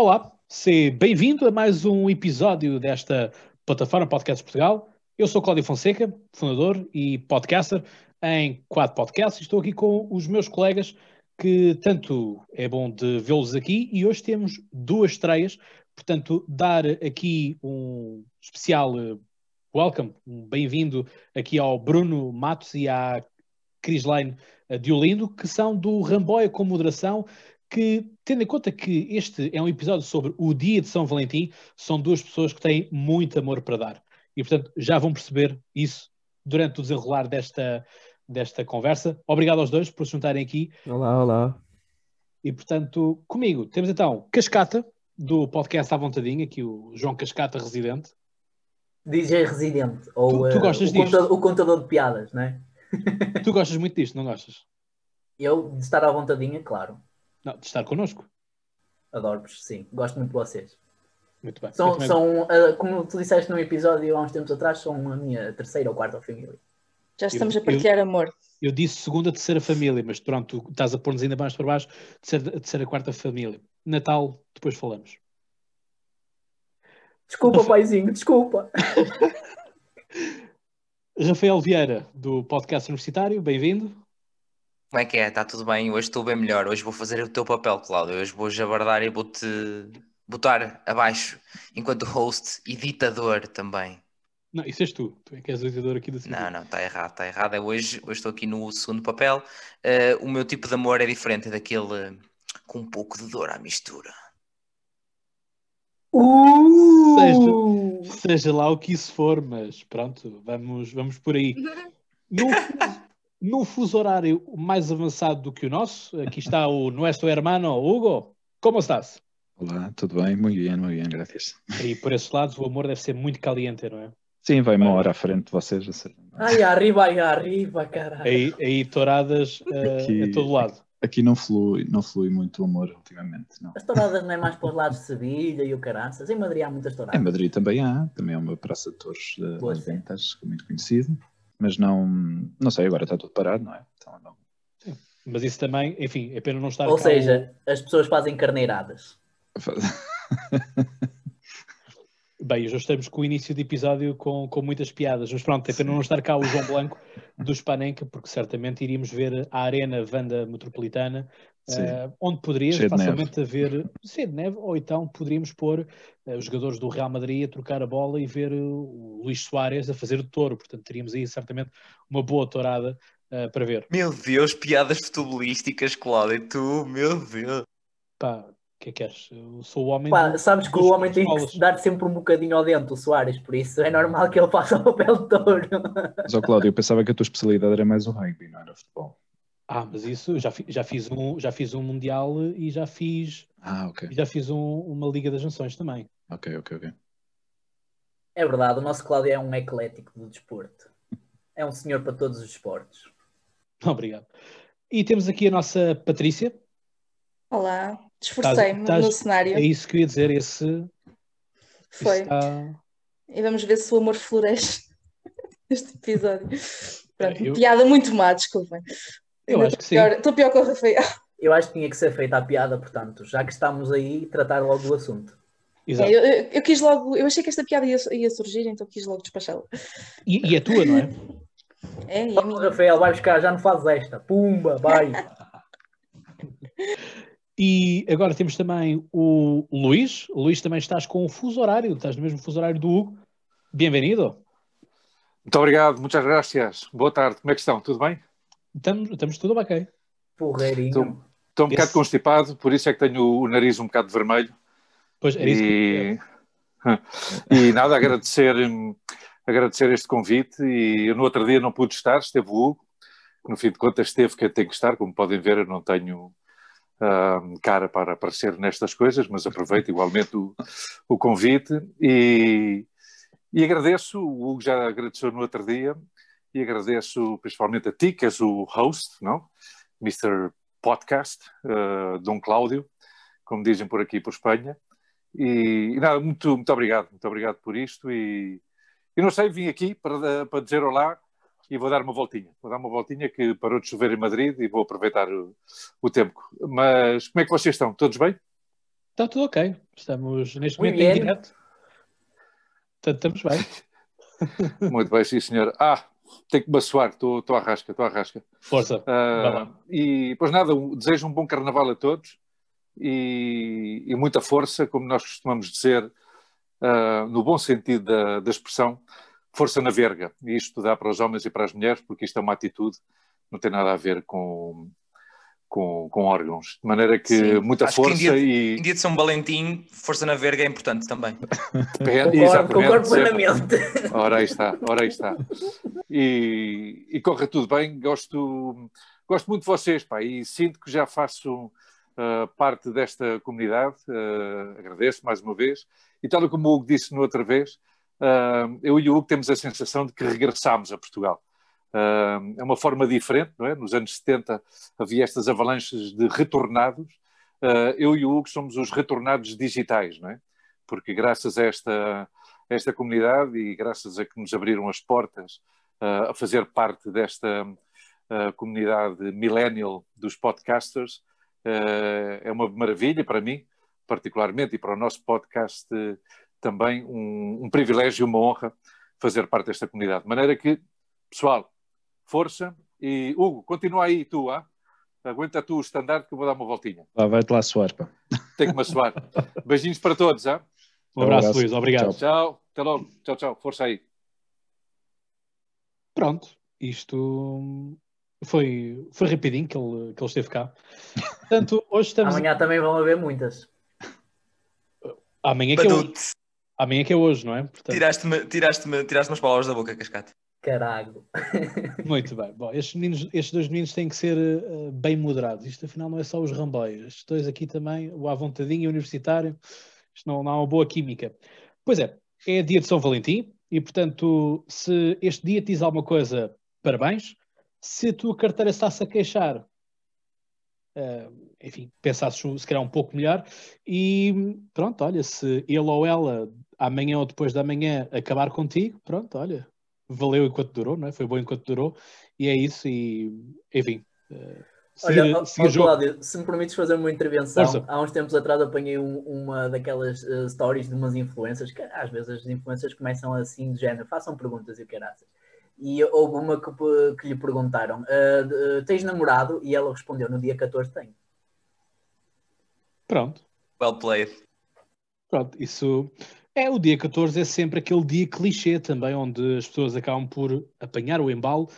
Olá, seja bem-vindo a mais um episódio desta plataforma Podcast Portugal. Eu sou Cláudio Fonseca, fundador e podcaster em Quad Podcasts. Estou aqui com os meus colegas que tanto é bom de vê-los aqui e hoje temos duas estreias, portanto, dar aqui um especial eh, welcome, um bem-vindo aqui ao Bruno Matos e à Crislaine Diolindo, que são do Ramboia com Moderação, que, tendo em conta que este é um episódio sobre o dia de São Valentim, são duas pessoas que têm muito amor para dar. E, portanto, já vão perceber isso durante o desenrolar desta, desta conversa. Obrigado aos dois por se juntarem aqui. Olá, olá. E, portanto, comigo temos então Cascata, do podcast À Vontadinha, aqui o João Cascata, residente. DJ residente, ou Tu- tu gostas o, disto? contador, o contador de piadas, não é? Tu gostas muito disto, não gostas? Eu, de estar à vontadinha, claro. Não, de estar connosco. Adoro-vos, sim. Gosto muito de vocês. Muito bem. Eu São, são ah, como tu disseste num episódio há uns tempos atrás, são a minha terceira ou quarta família. Já estamos Eu- a partilhar amor. Eu disse segunda, terceira família, mas pronto, tu estás a pôr-nos ainda mais para baixo, terceira, terceira quarta família. Natal, depois falamos. Desculpa, paizinho, desculpa. Rafael Vieira, do podcast universitário, bem-vindo. Como é que é? Está tudo bem? Hoje estou bem melhor. Hoje vou fazer o teu papel, Cláudio. Hoje vou jabardar e vou-te botar abaixo enquanto host e ditador também. Não, isso és tu, tu é que és o editor aqui da Não, não, está errado, está errado. É hoje, hoje estou aqui no segundo papel. Eh, o meu tipo de amor é diferente, é daquele eh, com um pouco de dor à mistura. Uh! Seja lá o que isso for, mas pronto, vamos, vamos por aí. Num, num fuso horário mais avançado do que o nosso, aqui está o nosso hermano Hugo. Como estás? Olá, tudo bem? Muito bem, muito bem, graças. E por esses lados o amor deve ser muito caliente, não é? Sim, vai uma hora à frente de vocês. a ser- Ai, arriba, ai, arriba, caralho. Aí, aí touradas eh, Aqui- a todo lado. Aqui não flui, não flui muito o amor ultimamente, não. As touradas não é mais para os lados de Sevilha e o caraças. Em Madrid há muitas Em touradas. Madrid também há, também é uma praça de touros de Boa, Las sim. Ventas, que é muito conhecido, mas não, não sei, agora está tudo parado, não é? Então, não. Mas isso também, enfim, é pena não estar Ou cá seja, as pessoas fazem carneiradas. Bem, hoje estamos com o início de episódio com, com muitas piadas, mas pronto, é pena não estar cá o João Blanco do Spanenka, porque certamente iríamos ver a Arena Vanda Metropolitana, Eh, onde poderias Cheio facilmente haver de neve, ou então poderíamos pôr eh, os jogadores do Real Madrid a trocar a bola e ver eh, o Luís Soares a fazer o touro, portanto teríamos aí certamente uma boa tourada eh, para ver. Meu Deus, piadas futebolísticas, Cláudio. Tu, meu Deus. Pá, o que é que queres? Eu sou o homem Pá, sabes que o homem tem que dar sempre um bocadinho ao dente, o Soares, por isso é normal que ele faça o papel de touro. Mas, ó, Cláudio, eu pensava que a tua especialidade era mais o rugby, não era o futebol. Ah, mas isso, já, fi- já, fiz um, já fiz um Mundial e já fiz Ah, ok, E já fiz um- uma Liga das Nações também. ok, ok, ok. É verdade, o nosso Cláudio é um eclético do desporto. É um senhor para todos os esportes. Obrigado. E temos aqui a nossa Patrícia. Olá, esforcei-me Estás- no cenário. É isso que eu ia dizer. Esse, esse Foi. está- E vamos ver se o amor floresce neste episódio. Pronto, Eu- piada muito má, desculpem. Eu acho que estou sim. pior- Estou pior que o Rafael. Eu acho que tinha que ser feita a piada, portanto, já que estamos aí, tratar logo do assunto. Exato. É, eu, eu- eu quis logo, eu achei que esta piada ia, ia surgir, então quis logo despachá-la. E, e é tua, não é? É, e minha. Rafael, vai buscar, já não fazes esta. Pumba, vai. E agora temos também o Luís. O Luís também estás com o fuso horário, estás no mesmo fuso horário do Hugo. Bem-vindo. Muito obrigado, muitas graças. Boa tarde, como é que estão? Tudo bem? Estamos, estamos tudo ok. Porreirinho. Estou, estou um Esse- bocado constipado, por isso é que tenho o nariz um bocado vermelho. Pois era isso que E, e nada, agradecer, agradecer este convite. E eu no outro dia não pude estar, esteve o Hugo. No fim de contas, esteve quem tem que estar. Como podem ver, eu não tenho hum, cara para aparecer nestas coisas, mas aproveito igualmente o, o convite. E, e agradeço, o Hugo já agradeceu no outro dia, e agradeço principalmente a ti, que és o host, não? Mr. Podcast, uh, Dom Cláudio, como dizem por aqui por Espanha. E, e nada, muito, muito obrigado, muito obrigado por isto. E, e não sei, vim aqui para, para dizer olá e vou dar uma voltinha. Vou dar uma voltinha que parou de chover em Madrid e vou aproveitar o, o tempo. Mas como é que vocês estão? Todos bem? Está tudo ok. Estamos neste momento em direto. Portanto, estamos bem. Muito bem, sim, senhor. Ah, tenho que me assoar, estou estou à rasca, estou à rasca. Força. Lá. e, pois nada, desejo um bom carnaval a todos e, e muita força, como nós costumamos dizer, ah, no bom sentido da, da expressão, força na verga. E isto dá para os homens e para as mulheres, porque isto é uma atitude, não tem nada a ver com, com, com órgãos. De maneira que Sim, muita acho que em força dia e. Em dia de São Valentim, força na verga é importante também. Depende- Concordo, exatamente, concordo plenamente. Ora aí está, ora aí está. E, e corre tudo bem, gosto, gosto muito de vocês, pá, e sinto que já faço ah, parte desta comunidade, ah, agradeço mais uma vez, e tal como o Hugo disse no outra vez, ah, eu e o Hugo temos a sensação de que regressámos a Portugal. Ah, é uma forma diferente, não é? Nos anos 70 havia estas avalanches de retornados, Ah, eu e o Hugo somos os retornados digitais, não é? Porque graças a esta esta comunidade e graças a que nos abriram as portas uh, a fazer parte desta comunidade millennial dos podcasters, é uma maravilha para mim, particularmente, e para o nosso podcast também, um, um privilégio uma honra fazer parte desta comunidade. De maneira que, pessoal, força e Hugo, continua aí tu, ah? aguenta tu o estandarte que eu vou dar uma voltinha. Lá vai-te lá suar, pá. Tem que me assoar. Beijinhos para todos, ah? Um abraço, abraço. Luís. Obrigado. Tchau. Tchau, até logo. Tchau, tchau. Força aí. Pronto, isto foi, foi rapidinho que ele, que ele esteve cá. Portanto, hoje estamos. Amanhã, também vão haver muitas. amanhã, que é hoje, amanhã que é hoje, não é? Portanto, Tiraste-me tiraste tiraste umas palavras da boca, Cascate. Carago. Muito bem. Bom, estes, meninos, estes dois meninos têm que ser eh, bem moderados. Isto afinal não é só os rambóis. Estes dois aqui também, o à vontadinho e o universitário, isto não, não há uma boa química. Pois é, é dia de São Valentim e, portanto, se este dia te diz alguma coisa, parabéns. Se a tua carteira está-se a queixar, eh, enfim, pensasses se calhar um pouco melhor. E pronto, olha, se ele ou ela amanhã ou depois da manhã acabar contigo, pronto, olha, valeu enquanto durou, não é? Foi bom enquanto durou, e é isso, e enfim. eh, Olha, jogo. Cláudio, se me permites fazer uma intervenção, Força. há uns tempos atrás apanhei um- uma daquelas eh, stories de umas influências, que às vezes as influências começam assim de género, façam perguntas e o caraças. E houve uma que, que lhe perguntaram: "Ah, de- tens namorado? E ela respondeu: no dia 14 tenho. Pronto, Well played. pronto, isso é o dia 14, é sempre aquele dia clichê também, onde as pessoas acabam por apanhar o embalo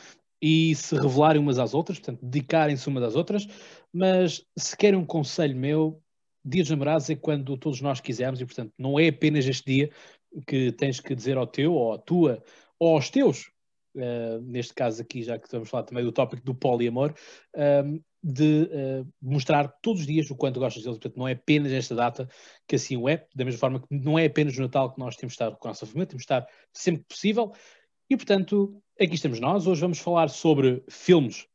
e se revelarem umas às outras, portanto, dedicarem-se umas às outras. Mas se querem um conselho meu, dia dos namorados é quando todos nós quisermos, e portanto, não é apenas este dia que tens que dizer ao teu, ou à tua, ou aos teus, eh, neste caso aqui, já que estamos a falar também do tópico do poliamor, ehm, de eh, mostrar todos os dias o quanto gostas deles. Portanto, não é apenas esta data que assim o é, da mesma forma que não é apenas no Natal que nós temos de estar com a nossa família, temos de estar sempre possível. E, portanto, aqui estamos nós. Hoje vamos falar sobre filmes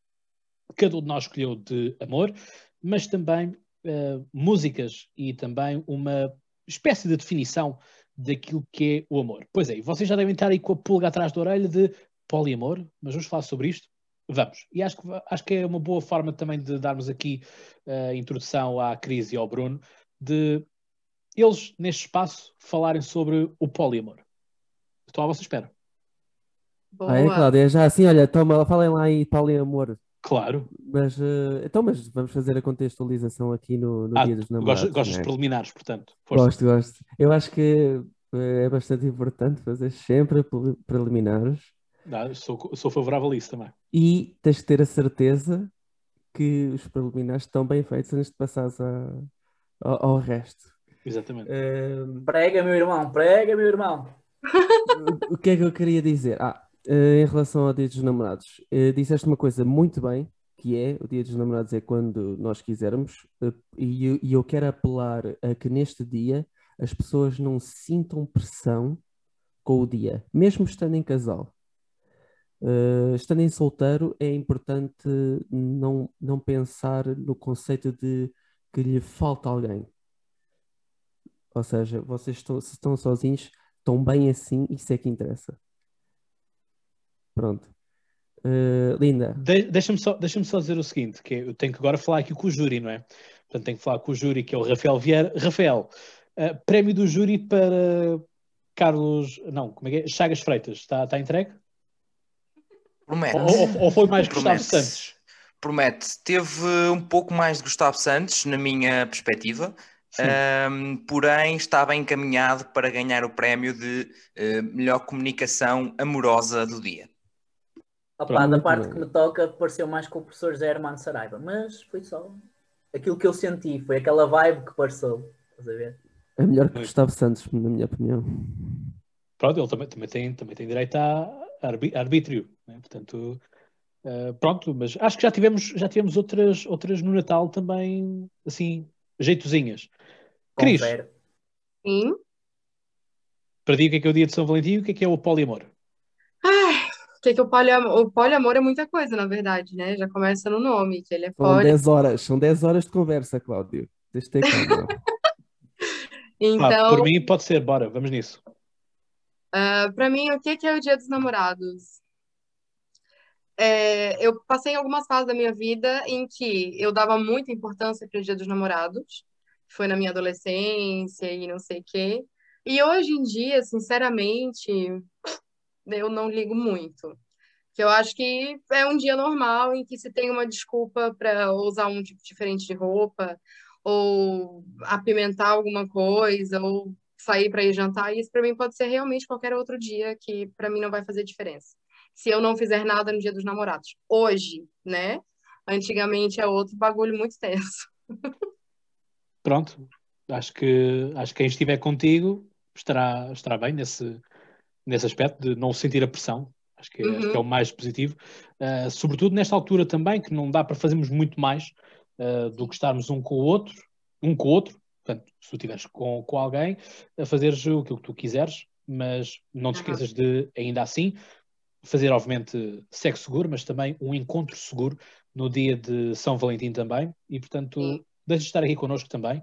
que cada um de nós escolheu de amor, mas também eh, músicas e também uma espécie de definição daquilo que é o amor. Pois é, vocês já devem estar aí com a pulga atrás da orelha de poliamor, mas vamos falar sobre isto. Vamos. E acho que, acho que é uma boa forma também de darmos aqui eh, a introdução à Cris e ao Bruno, de eles, neste espaço, falarem sobre o poliamor. Estou à vossa espera. Ah, é, Boa. Cláudia, já assim, olha, toma, falem lá em poliamor. Claro. Mas, eh, então, mas vamos fazer a contextualização aqui no, no Ah, Dia dos Namorados. Gostas, não de é? preliminares, portanto. Força. Gosto, gosto. Eu acho que eh, é bastante importante fazer sempre pre- preliminares Ah, sou, sou favorável a isso também. e tens de ter a certeza que os preliminares estão bem feitos antes de passares a- ao, ao resto. Exatamente. Ehm, Prega, meu irmão, prega, meu irmão. o que é que eu queria dizer? Ah, eh, em relação ao Dia dos Namorados, eh, disseste uma coisa muito bem, que é o Dia dos Namorados é quando nós quisermos, eh, e eu, e eu quero apelar a que neste dia as pessoas não sintam pressão com o dia, mesmo estando em casal. Eh, estando em solteiro, é importante não, não pensar no conceito de que lhe falta alguém. Ou seja, vocês estão, se estão sozinhos, estão bem assim, isso é que interessa. Pronto. Eh, Linda, De- Deixa-me só, deixa só dizer o seguinte, que eu tenho que agora falar aqui com o júri, não é? Portanto, tenho que falar com o júri, que é o Rafael Vieira. Rafael, Uh, prémio do júri para Carlos. Não, como é que é? Chagas Freitas. Está, está entregue? Promete. Ou, ou- foi mais Gustavo Promete. Santos? Promete. Teve um pouco mais de Gustavo Santos, na minha perspectiva, ahm, porém bem encaminhado para ganhar o prémio de eh, melhor comunicação amorosa do dia. Opa, da parte que me toca, pareceu mais com o professor José Hermano Saraiva, mas foi só aquilo que eu senti, foi aquela vibe que passou. Estás a ver? É melhor que Gustavo Santos, na minha opinião. Pronto, ele também, também, tem, também tem direito a arbítrio. Né? Portanto, uh, pronto, mas acho que já tivemos, já tivemos outras, outras no Natal também, assim, jeitozinhas. Cris. Sim. para ti o que é que é o dia de São Valentim e o que é que é o poliamor? Ai, o que que o poliamor, o poliamor é muita coisa, na verdade, né? Já começa no nome, que ele é São poli. 10 horas, são 10 horas de conversa, Cláudio. Deixa eu ter calma. Então, por mim pode ser, bora, vamos nisso. ah, pra mim, o que que é o Dia dos Namorados? É, eu passei algumas fases da minha vida em que eu dava muita importância para o Dia dos Namorados. Foi na minha adolescência e não sei o quê. E hoje em dia, sinceramente, eu não ligo muito. Que eu acho que é um dia normal em que se tem uma desculpa para usar um tipo diferente de roupa, ou apimentar alguma coisa, ou sair para ir jantar. E isso para mim pode ser realmente qualquer outro dia que para mim não vai fazer diferença. Se eu não fizer nada no Dia dos Namorados. Hoje, né? Antigamente é outro bagulho muito tenso. Pronto, acho que, acho que quem estiver contigo estará, estará bem nesse, nesse aspecto de não sentir a pressão. Acho que, Uhum. acho que é o mais positivo. Uh, sobretudo nesta altura também, que não dá para fazermos muito mais uh, do que estarmos um com o outro, um com o outro. Portanto, se tu estiveres com, com alguém, a fazeres o que tu quiseres, mas não te Uhum. esqueças de, ainda assim, fazer, obviamente, sexo seguro, mas também um encontro seguro no dia de São Valentim também. E, portanto, Sim. deixa de estar aqui connosco também,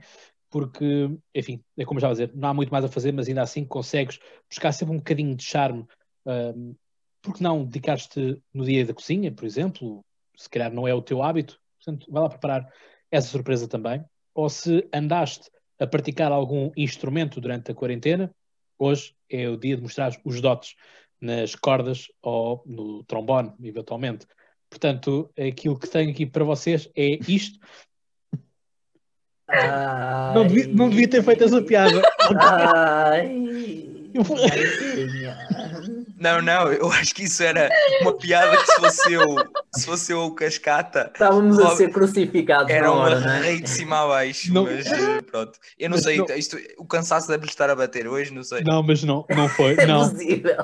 porque, enfim, é como já a dizer, não há muito mais a fazer, mas ainda assim consegues buscar sempre um bocadinho de charme. Um, porque não dedicar-te no dia da cozinha, por exemplo? Se calhar não é o teu hábito, portanto, vai lá preparar essa surpresa também. Ou se andaste a praticar algum instrumento durante a quarentena, hoje é o dia de mostrar os dotes nas cordas ou no trombone, eventualmente. Portanto, aquilo que tenho aqui para vocês é isto. Não devia, não devia ter feito essa piada. Ai, Eu vou- Mariquinha. Não, não, eu acho que isso era uma piada que se fosse eu, se fosse eu o Cascata, Estávamos a ser crucificados era na uma hora, é? rei de cima a baixo, Não. mas eh, pronto. Eu não Mas sei, não. isto, o cansaço deve estar a bater hoje, não sei. Não, mas não, não foi. É Não, possível.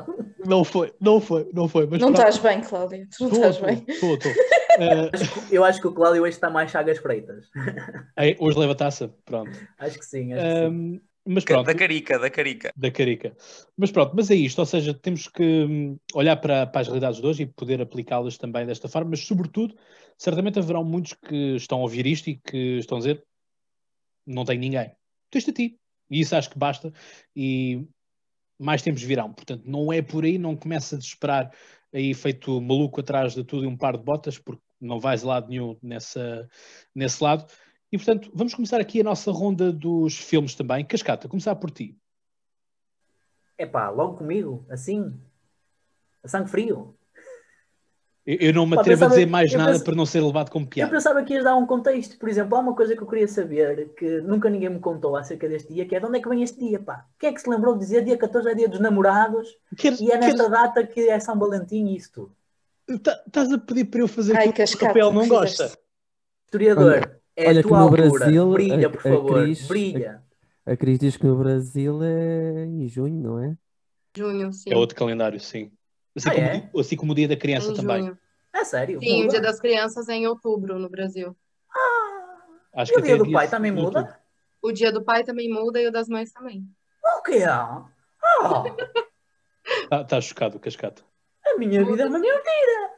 não foi, não foi, não foi. Mas Não pronto. estás bem, Cláudia. Tu não Estou, estás bem. estou, estou. Eh, Eu acho que o Cláudio hoje está mais Chagas Freitas. é, hoje leva taça, pronto. Acho que sim, acho que sim. Mas pronto, Da carica, da carica. da carica. Mas pronto, mas é isto, ou seja, temos que hum, olhar para, para as realidades de hoje e poder aplicá-las também desta forma, mas sobretudo, certamente haverão muitos que estão a ouvir isto e que estão a dizer não tenho ninguém. Tens-te a ti. E isso acho que basta e mais tempos virão. Portanto, não é por aí, não começa a desesperar aí feito maluco atrás de tudo e um par de botas, porque não vais a lado nenhum nessa, nesse lado. E portanto, vamos começar aqui a nossa ronda dos filmes também. Cascata, começar por ti. Epá, logo comigo, assim, a sangue frio. Eu, eu não me Pá, atrevo a pensava- dizer mais eu nada para não ser levado como Eu piada. pensava que ias dar um contexto. Por exemplo, há uma coisa que eu queria saber que nunca ninguém me contou acerca deste dia, que é de onde é que vem este dia, pá? Quem é que se lembrou de dizer dia 14 é dia dos namorados Queres- e é nesta queres- data que é São Valentim e isso tudo? tá- Estás a pedir para eu fazer Ai, aquilo que o papel não gosta. Historiador, é olha a que tua no altura. Brasil, Brilha, a- por a favor. Cris- Brilha. A Cris diz que no Brasil é em junho, não é? Junho, sim. É outro calendário, sim. Assim, Ah, como, é? assim como o dia da criança Em também. junho. É sério? Sim, o Muda? Dia das Crianças é em outubro no Brasil. Acho E o até dia do pai também muda? outubro. O Dia do Pai também muda e o das Mães também. O quê? Ah, Tá- Estás chocado, Cascata. a minha vida é uma mentira.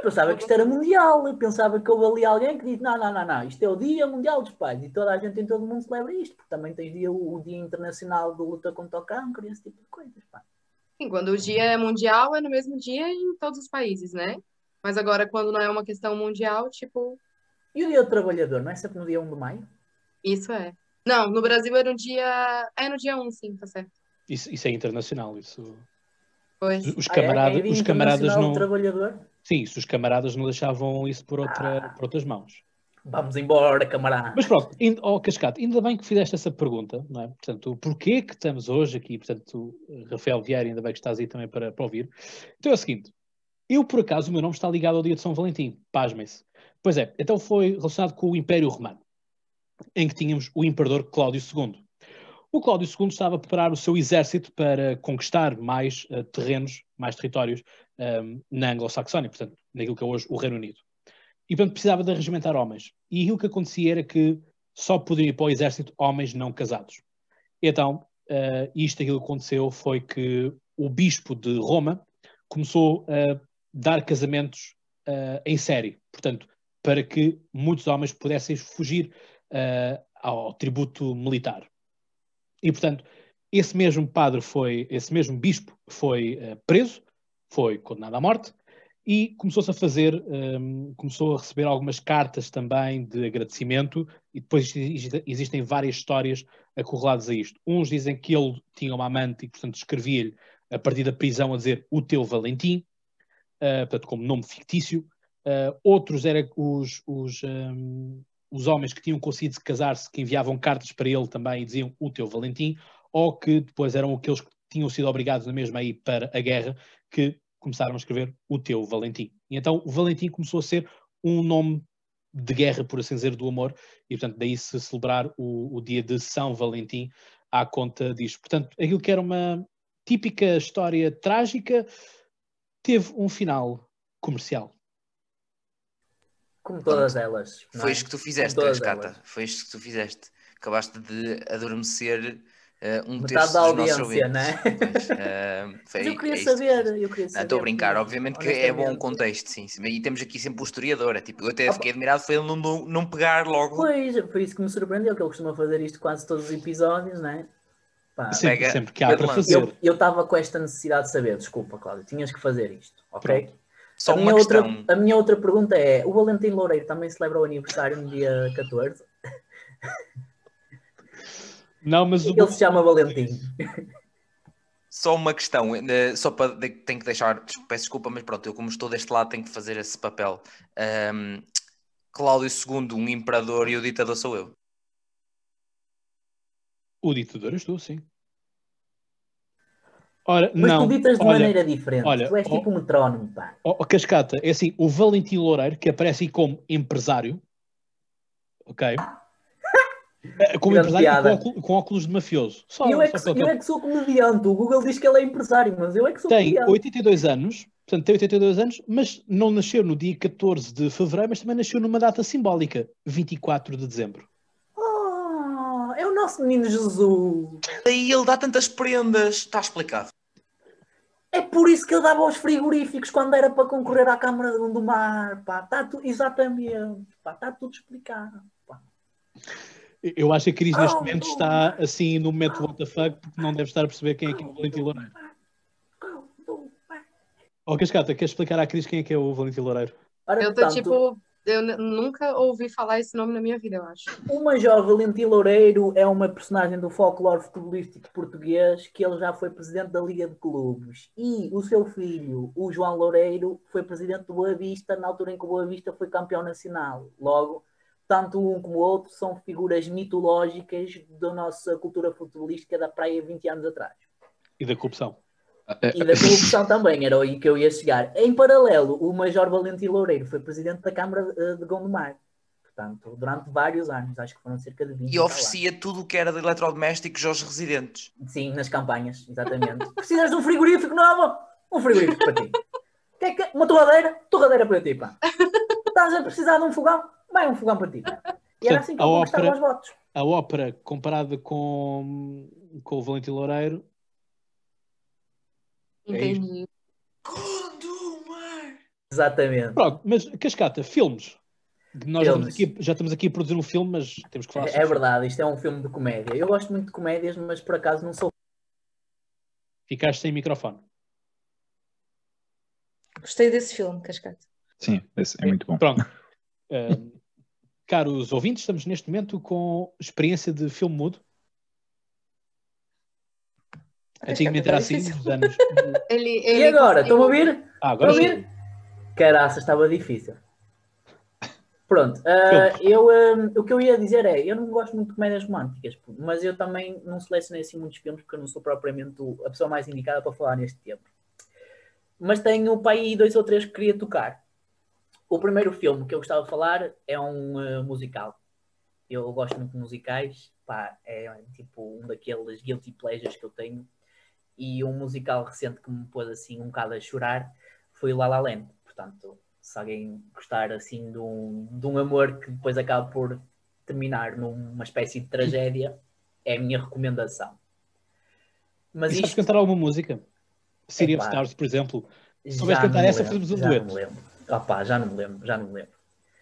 Eu pensava que isto era mundial. Eu pensava que houve ali alguém que disse: não, não, não, não, isto é o Dia Mundial dos Pais. E toda a gente em todo o mundo celebra isto. Porque também tens dia, o Dia Internacional de Luta contra o Cancro e esse tipo de coisas. Pá. Sim, quando o dia é mundial, é no mesmo dia em todos os países, né? Mas agora, quando não é uma questão mundial, tipo, E o Dia do Trabalhador, não é sempre no dia 1 de maio? isso é. Não, no Brasil é no dia. É no dia 1, sim, tá certo. Isso, isso é internacional. Isso... Pois. Os, Ah, é? camaradas, É Dia os camaradas Internacional não. do Trabalhador? Sim, se os camaradas não deixavam isso por, outra, Ah. por outras mãos. Vamos embora, camarada. Mas pronto, ainda, oh, Cascata, ainda bem que fizeste essa pergunta, não é? Portanto, porquê que estamos hoje aqui? Portanto, Rafael Vieira, ainda bem que estás aí também para, para ouvir. Então é o seguinte, eu por acaso o meu nome está ligado ao dia de São Valentim, pasmem-se. Pois é, então foi relacionado com o Império Romano, em que tínhamos o Imperador Cláudio II. O Cláudio II estava a preparar o seu exército para conquistar mais eh, terrenos, mais territórios ehm, na Anglo-Saxónia, portanto, naquilo que é hoje o Reino Unido. E, portanto, precisava de arregimentar homens. E aquilo que acontecia era que só podiam ir para o exército homens não casados. Então, eh, isto aquilo que aconteceu foi que o bispo de Roma começou a dar casamentos eh, em série. Portanto, para que muitos homens pudessem fugir eh, ao tributo militar. E, portanto, esse mesmo padre foi, esse mesmo bispo foi preso, foi condenado à morte e começou-se a fazer, um, começou a receber algumas cartas também de agradecimento e depois exi- existem várias histórias acorreladas a isto. Uns dizem que ele tinha uma amante e, portanto, escrevia-lhe a partir da prisão a dizer o teu Valentim, uh, portanto, como nome fictício. Uh, outros eram os, os, um, os homens que tinham conseguido casar-se, que enviavam cartas para ele também e diziam o teu Valentim, ou que depois eram aqueles que tinham sido obrigados na mesma para a guerra, que começaram a escrever o teu Valentim. E então o Valentim começou a ser um nome de guerra, por assim dizer, do amor, e portanto daí se celebrar o, o dia de São Valentim à conta disto. Portanto, aquilo que era uma típica história trágica teve um final comercial. Como todas elas. não Foi é? isto que tu fizeste, Cascata. Foi isto que tu fizeste. Acabaste de adormecer eh, um Metade terço da dos nossos audiência, ouvintes. não é? Pois, eh, foi- Mas eu queria é saber, eu queria saber. estou a brincar, obviamente que é bom o contexto, sim. sim. E temos aqui sempre o historiador. É tipo, eu até Opa. fiquei admirado foi ele não, não, não pegar logo. Pois, foi isso que me surpreendeu, que ele costuma fazer isto quase todos os episódios, não é? Pá, Sempre, pega- sempre que há eu para fazer. eu estava com esta necessidade de saber, desculpa, Cláudio, tinhas que fazer isto, ok? Só a, uma minha outra, questão. a minha outra pergunta é: o Valentim Loureiro também celebra o aniversário no dia 14? Não, mas o, Ele se chama Valentim. Só uma questão, eh, só para tenho que deixar, peço desculpa, mas pronto, eu como estou deste lado tenho que fazer esse papel. Ahm, Cláudio II, um imperador e o ditador sou eu. o ditador és tu, sim. Ora, Mas não, tu ditas de olha, maneira diferente. olha, tu és ó- tipo um metrónomo, pá. Ó, Cascata, é assim, o Valentim Loureiro, que aparece aí como empresário, ok? Eh, Como Grande empresário com, óculos, com óculos de mafioso. Só, eu, é só que, sou- eu é que sou comediante. O Google diz que ele é empresário, mas eu é que sou Tem comediante. 82 anos, portanto tem 82 anos, mas não nasceu no dia 14 de fevereiro, mas também nasceu numa data simbólica, 24 de dezembro. Oh, é o nosso menino Jesus. Daí ele dá tantas prendas, está explicado. É por isso que ele dava aos frigoríficos quando era para concorrer à Câmara do Mar. Pá, tá tu, exatamente. Pá, está tudo explicado. Pá. Eu acho que a Cris neste Oh, momento oh. está assim no momento what the fuck, porque não deve estar a perceber quem é que é o Valentim Loureiro. Ó Cascata, queres explicar à Cris quem é que é o Valentim Loureiro? Ora, Eu portanto, tipo. Eu nunca ouvi falar esse nome na minha vida, eu acho. O Major Valentim Loureiro é uma personagem do folclore futebolístico português que ele já foi presidente da Liga de Clubes. E o seu filho, o João Loureiro, foi presidente do Boa Vista na altura em que o Boa Vista foi campeão nacional. Logo, tanto um como o outro são figuras mitológicas da nossa cultura futebolística da praia 20 anos atrás. E da corrupção. E da corrupção também, era aí que eu ia chegar. Em paralelo, o Major Valentim Loureiro foi presidente da Câmara eh, de Gondomar. Portanto, durante vários anos, acho que foram cerca de 20 E oferecia tudo o que era de eletrodomésticos aos residentes. Sim, nas campanhas, exatamente. Precisas de um frigorífico novo? Um frigorífico para ti. Que é que- Uma torradeira? Torradeira para ti, pá. Estás a precisar de um fogão? Vai um fogão para ti. E era assim que A eu conquistava ópera- os votos. A ópera comparada com, com o Valentim Loureiro, É. Entendi. Exatamente. Pronto, mas Cascata, filmes. Nós já estamos, Filmes. aqui, já estamos aqui a produzir um filme, mas temos que falar É sobre verdade, isto é um filme de comédia. Eu gosto muito de comédias, mas por acaso não sou. Ficaste sem microfone. Gostei desse filme, Cascata. Sim, esse é muito bom. Pronto. Ahm, caros ouvintes, estamos neste momento com experiência de filme mudo. Antigamente era assim, nos anos. Ele, E ele agora? Estão a ouvir? Ah, agora Estão a sim. ouvir? Estava difícil. Pronto, ah, eu, ah, o que eu ia dizer é, eu não gosto muito de comédias românticas, mas eu também não selecionei assim muitos filmes porque eu não sou propriamente a pessoa mais indicada para falar neste tempo. Mas tenho para aí dois ou três que queria tocar. O primeiro filme que eu gostava de falar é um ah, musical. Eu gosto muito de musicais, pá, é tipo um daqueles guilty pleasures que eu tenho. E um musical recente que me pôs assim um bocado a chorar foi o La La Land. Portanto, se alguém gostar assim de um, de um amor que depois acaba por terminar numa espécie de tragédia, é a minha recomendação. Mas E sabes isto cantar alguma música? City of. Stars, por exemplo. Se já souberes cantar essa, fazemos um já dueto. Opá, já não me lembro, já não me lembro.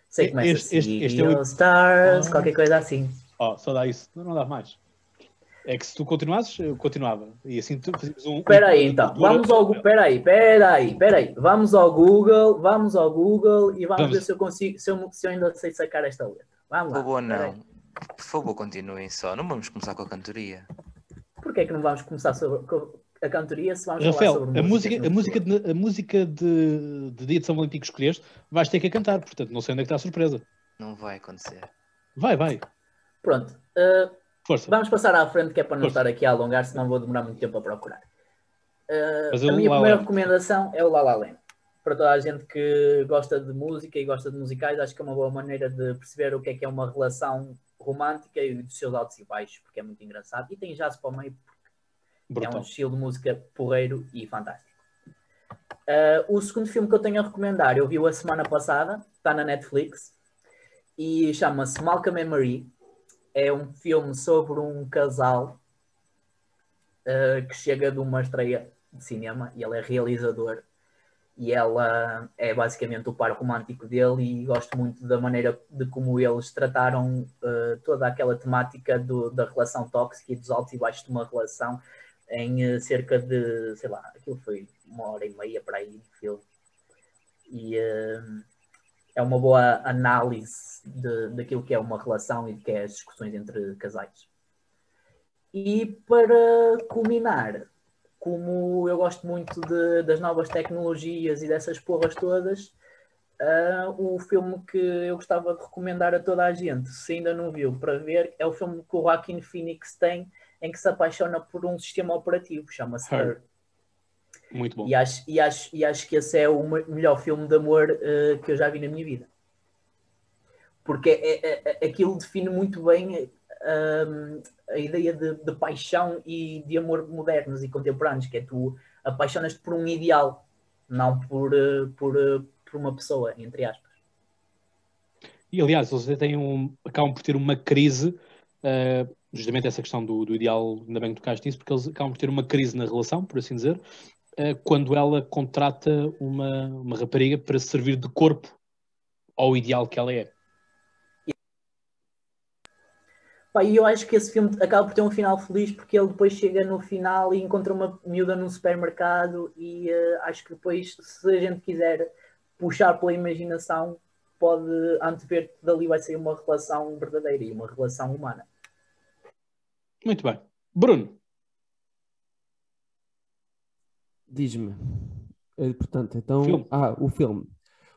Sei que começa Este- este- este é o- Stars, Ah. qualquer coisa assim. Ó, só dá isso. Não, dá mais. É que se tu continuasses, eu continuava. E assim tu fazíamos um. Espera aí um- então, cultura- vamos ao Google, espera aí, espera aí, espera aí. Vamos ao Google, vamos ao Google e vamos, Vamos. ver se eu consigo, se eu, se eu ainda sei sacar esta letra. Vamos lá. Por favor, não. Por favor, continuem só. Não vamos começar com a cantoria. Porquê é que não vamos começar sobre com a cantoria se vamos falar Rafael, sobre a música, a música, de, a música de, de dia de São Valentim que escolheste, vais ter que a cantar, portanto não sei onde é que está a surpresa. Não vai acontecer. Vai, vai, Pronto, uh, força. vamos passar à frente que é para não Força. estar aqui a alongar, senão vou demorar muito tempo a procurar. Uh, a minha primeira Land. recomendação é o La La Land. Para toda a gente que gosta de música e gosta de musicais, acho que é uma boa maneira de perceber o que é que é uma relação romântica e dos seus altos e baixos, porque é muito engraçado. E tem jazz para o meio, É um Brutal. estilo de música porreiro e fantástico. Uh, o segundo filme que eu tenho a recomendar, eu vi-o a semana passada, está na Netflix, e chama-se Malcolm and Marie. É um filme sobre um casal uh, que chega de uma estreia de cinema e ele é realizador. E ela é basicamente o par romântico dele e gosto muito da maneira de como eles trataram uh, toda aquela temática do- da relação tóxica e dos altos e baixos de uma relação em eh, cerca de, sei lá, aquilo foi uma hora e meia para aí de filme. E eh, é uma boa análise de, daquilo que é uma relação e que é as discussões entre casais. E para culminar, como eu gosto muito de- das novas tecnologias e dessas porras todas, ah, o filme que eu gostava de recomendar a toda a gente, se ainda não viu, para ver, é o filme que o Joaquin Phoenix tem em que se apaixona por um sistema operativo, chama-se Her. Her. Muito bom. E acho, e, acho, e acho que esse é o me- melhor filme de amor eh, que eu já vi na minha vida. Porque é, é- é- aquilo define muito bem ahm, a ideia de, de paixão e de amor modernos e contemporâneos, que é tu apaixonas-te por um ideal, não por, eh, por, eh, por uma pessoa, entre aspas. E aliás, eles têm um, acabam por ter uma crise, eh, justamente essa questão do, do ideal, ainda bem que tocaste nisso, porque eles acabam por ter uma crise na relação, por assim dizer, eh, quando ela contrata uma, uma rapariga para servir de corpo ao ideal que ela é. E eu acho que esse filme acaba por ter um final feliz porque ele depois chega no final e encontra uma miúda num supermercado e eh, acho que depois, se a gente quiser puxar pela imaginação, pode antever que dali vai ser uma relação verdadeira e uma relação humana. Muito bem. Bruno, Diz-me. Eh, Portanto, então. Filme. Ah, o filme.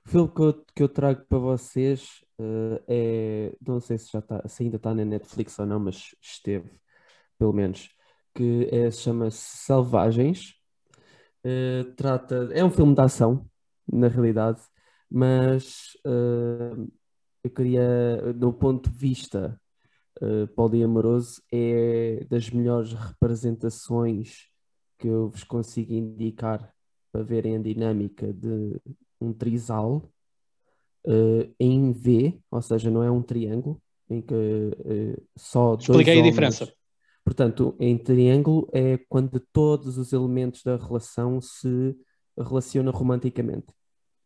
O filme que eu, que eu trago para vocês eh, é. Não sei se já está, se ainda está na Netflix ou não, mas esteve, pelo menos. Que é, se chama Selvagens. Eh, trata. É um filme de ação, na realidade, mas eh, eu queria, do ponto de vista eh, poliamoroso, é das melhores representações que eu vos consigo indicar para verem a dinâmica de um trisal eh, em V, ou seja, não é um triângulo, em que eh, só dois Explica aí a diferença. Portanto, em triângulo é quando todos os elementos da relação se relacionam romanticamente.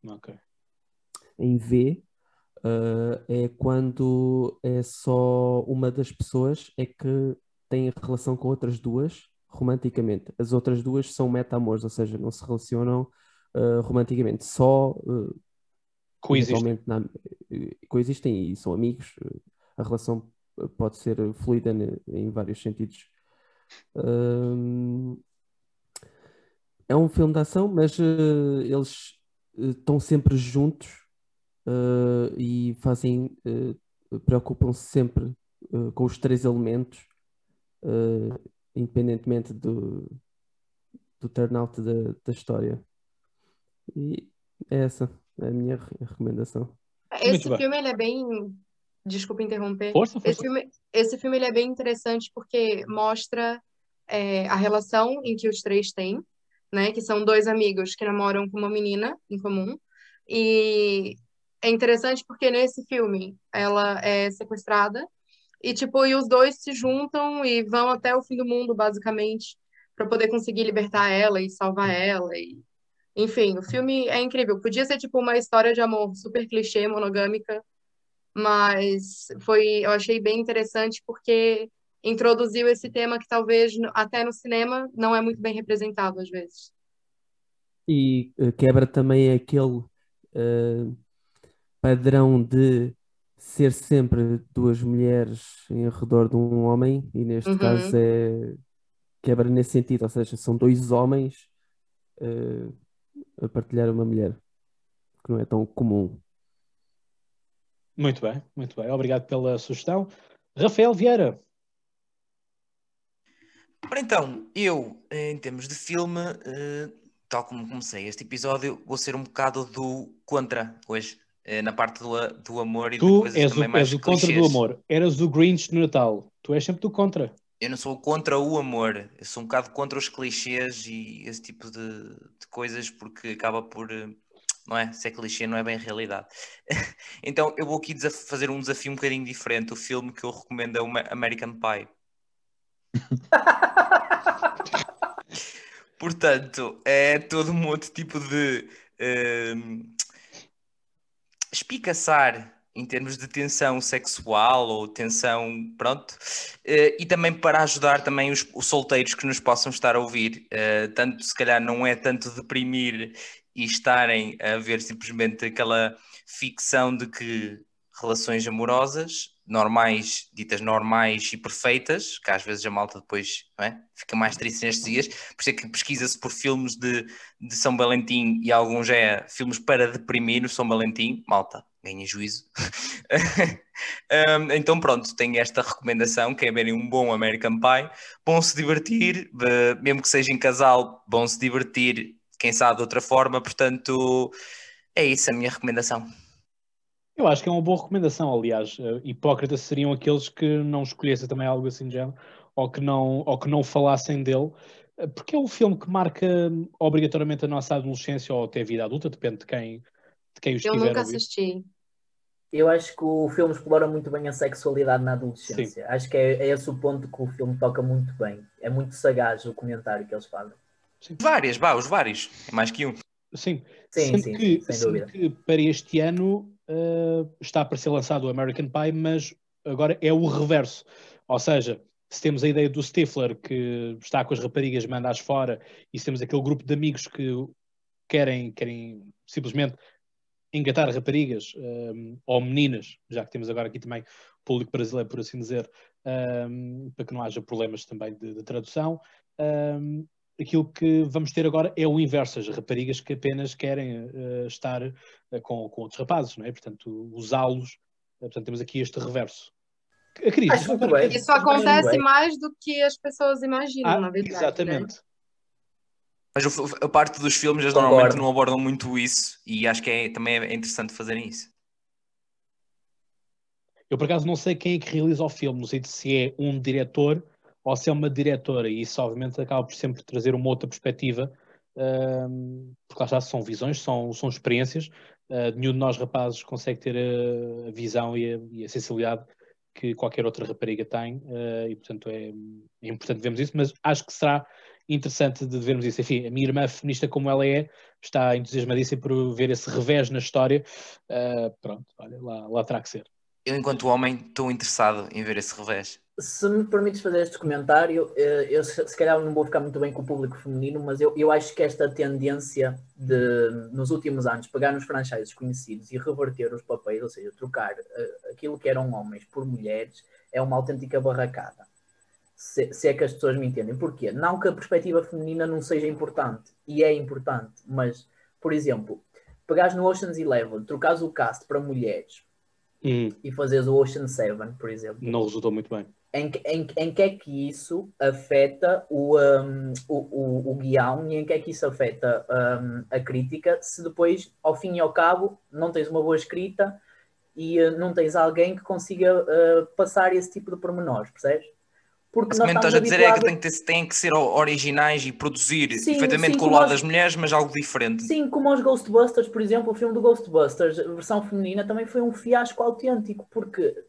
ok. Em V, eh, é quando é só uma das pessoas é que tem relação com outras duas romanticamente. As outras duas são meta-amores, ou seja, não se relacionam eh, romanticamente. Só eh, Coexistem. na- eh, coexistem e são amigos. A relação pode ser fluida ne- em vários sentidos. É um filme de ação, mas eles eh, estão sempre juntos eh, e fazem, eh, preocupam-se sempre eh, com os três elementos, independentemente do, do turnout da, da história. E é essa a minha re- recomendação. Esse bem. filme ele é bem. Desculpa interromper. Força, Esse força. filme, esse filme ele é bem interessante porque mostra é, a relação em que os três têm, né? Que são dois amigos que namoram com uma menina em comum. E é interessante porque nesse filme ela é sequestrada e tipo e os dois se juntam e vão até o fim do mundo basicamente para poder conseguir libertar ela e salvar ela e enfim, o filme é incrível. Podia ser tipo uma história de amor super clichê, monogâmica, mas foi, eu achei bem interessante porque introduziu esse tema que talvez até no cinema não é muito bem representado às vezes. E eh, quebra também aquele eh, padrão de ser sempre duas mulheres em redor de um homem, e neste Uhum. caso é quebra nesse sentido, ou seja, são dois homens eh, a partilhar uma mulher, que não é tão comum. Muito bem, muito bem. Obrigado pela sugestão. Rafael Vieira. Ora então, eu, em termos de filme, eh, tal como comecei este episódio, vou ser um bocado do contra hoje, na parte do, do amor e de Tu coisas és também o, mais és o contra do amor. Eras o Grinch no Natal. Tu és sempre do contra. Eu não sou contra o amor, eu sou um bocado contra os clichês e esse tipo de, de coisas, porque acaba por, eh, não é? Se é clichê, não é bem realidade. Então eu vou aqui fazer um desafio um bocadinho diferente. O filme que eu recomendo é o American Pie. Portanto, é todo um outro tipo de ehm, espicaçar em termos de tensão sexual ou tensão, pronto, Eh, e também para ajudar também os, os solteiros que nos possam estar a ouvir, Eh, tanto se calhar não é tanto deprimir e estarem a ver simplesmente aquela ficção de que relações amorosas normais, ditas normais e perfeitas, que às vezes a malta depois é? fica mais triste nestes dias, por isso é que pesquisa-se por filmes de, de São Valentim e alguns é filmes para deprimir o São Valentim, malta, ganha juízo. Então pronto, tenho esta recomendação, que é verem um bom American Pie, bom se divertir, mesmo que seja em casal, bom se divertir, quem sabe de outra forma, portanto é isso a minha recomendação. Eu acho que é uma boa recomendação, aliás. Uh, hipócritas seriam aqueles que não escolhessem também algo assim de género, ou que não, ou que não falassem dele, uh, porque é um filme que marca hum, obrigatoriamente a nossa adolescência ou até a vida adulta, depende de quem, de quem o Eu nunca assisti. Eu acho que o filme explora muito bem a sexualidade na adolescência. Acho que é, é esse o ponto que o filme toca muito bem. É muito sagaz o comentário que eles fazem. Várias, vá, os vários, é mais que um. Sim, Sim, sendo, sim, que, sem dúvida. que para este ano uh, está para ser lançado o American Pie, mas agora é o reverso. Ou seja, se temos a ideia do Stifler que está com as raparigas, manda-as fora, e se temos aquele grupo de amigos que querem, querem simplesmente engatar raparigas um, ou meninas, já que temos agora aqui também público brasileiro, por assim dizer, um, para que não haja problemas também de, de tradução. Um, aquilo que vamos ter agora é o inverso, as raparigas que apenas querem uh, estar uh, com, com outros rapazes, não é? Portanto, usá-los. Uh, portanto, temos aqui este reverso. A Cris, Acho muito bem. Isso acontece bem. mais do que as pessoas imaginam, ah, na verdade. né? exatamente. Mas o- a parte dos filmes eles Concordo. normalmente não abordam muito isso e acho que é, também é interessante fazerem isso. Eu, por acaso, não sei quem é que realiza o filme, não sei se é um diretor ou se é uma diretora, e isso, obviamente, acaba por sempre trazer uma outra perspectiva, porque lá está, são visões, são, são experiências. Uh, nenhum de nós, rapazes, consegue ter a, a visão e a, e a, sensibilidade que qualquer outra rapariga tem, uh, e, portanto, é, é importante vermos isso, mas acho que será interessante de vermos isso. Enfim, a minha irmã, feminista como ela é, está entusiasmadíssima por ver esse revés na história. Uh, pronto, olha, lá, lá terá que ser. Eu, enquanto homem, estou interessado em ver esse revés. Se me permites fazer este comentário, eh, eu se calhar não vou ficar muito bem com o público feminino, mas eu, eu acho que esta tendência de, nos últimos anos, pegar nos franchises conhecidos e reverter os papéis, ou seja, trocar eh, aquilo que eram homens por mulheres, é uma autêntica barracada. Se, se é que as pessoas me entendem. Porquê? Não que a perspectiva feminina não seja importante, e é importante, mas, por exemplo, pegares no Ocean's Eleven, trocares o cast para mulheres e fazeres o Ocean Seven, por exemplo, não resultou muito bem. Em, que- em, em que é que isso afeta o, um, o, o, o guião e em que é que isso afeta um, a crítica se depois, ao fim e ao cabo, não tens uma boa escrita e uh, não tens alguém que consiga uh, passar esse tipo de pormenores, percebes? Porque Basicamente, estás a dizer é que tem que, ter- têm que ser originais e produzir Sim, efetivamente sim, com o lado das mulheres, mas algo diferente. Sim, como os Ghostbusters, por exemplo, o filme do Ghostbusters, a versão feminina, também foi um fiasco autêntico, porque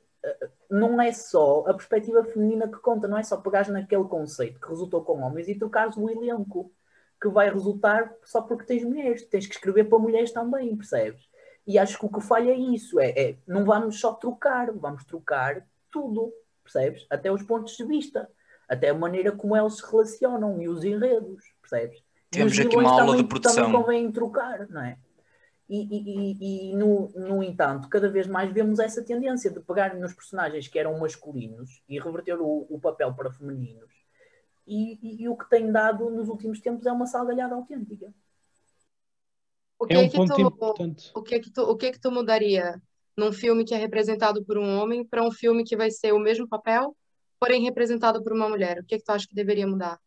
não é só a perspectiva feminina que conta, não é só pegares naquele conceito que resultou com homens e trocares o elenco, que vai resultar só porque tens mulheres, tens que escrever para mulheres também, percebes? E acho que o que falha é isso, é, é não vamos só trocar, vamos trocar tudo, percebes? Até os pontos de vista, até a maneira como eles se relacionam e os enredos, percebes? E Tivemos os aqui uma aula também, de produção. Também convém trocar, não é? E, e- e- e, no, no entanto, cada vez mais vemos essa tendência de pegar nos personagens que eram masculinos e reverter o, o papel para femininos. E, e- e o que tem dado nos últimos tempos é uma salgalhada autêntica. O que É um que tu, importante. o que que tu, o que que tu mudaria num filme que é representado por um homem para um filme que vai ser o mesmo papel, porém representado por uma mulher? O que que tu acha que deveria mudar?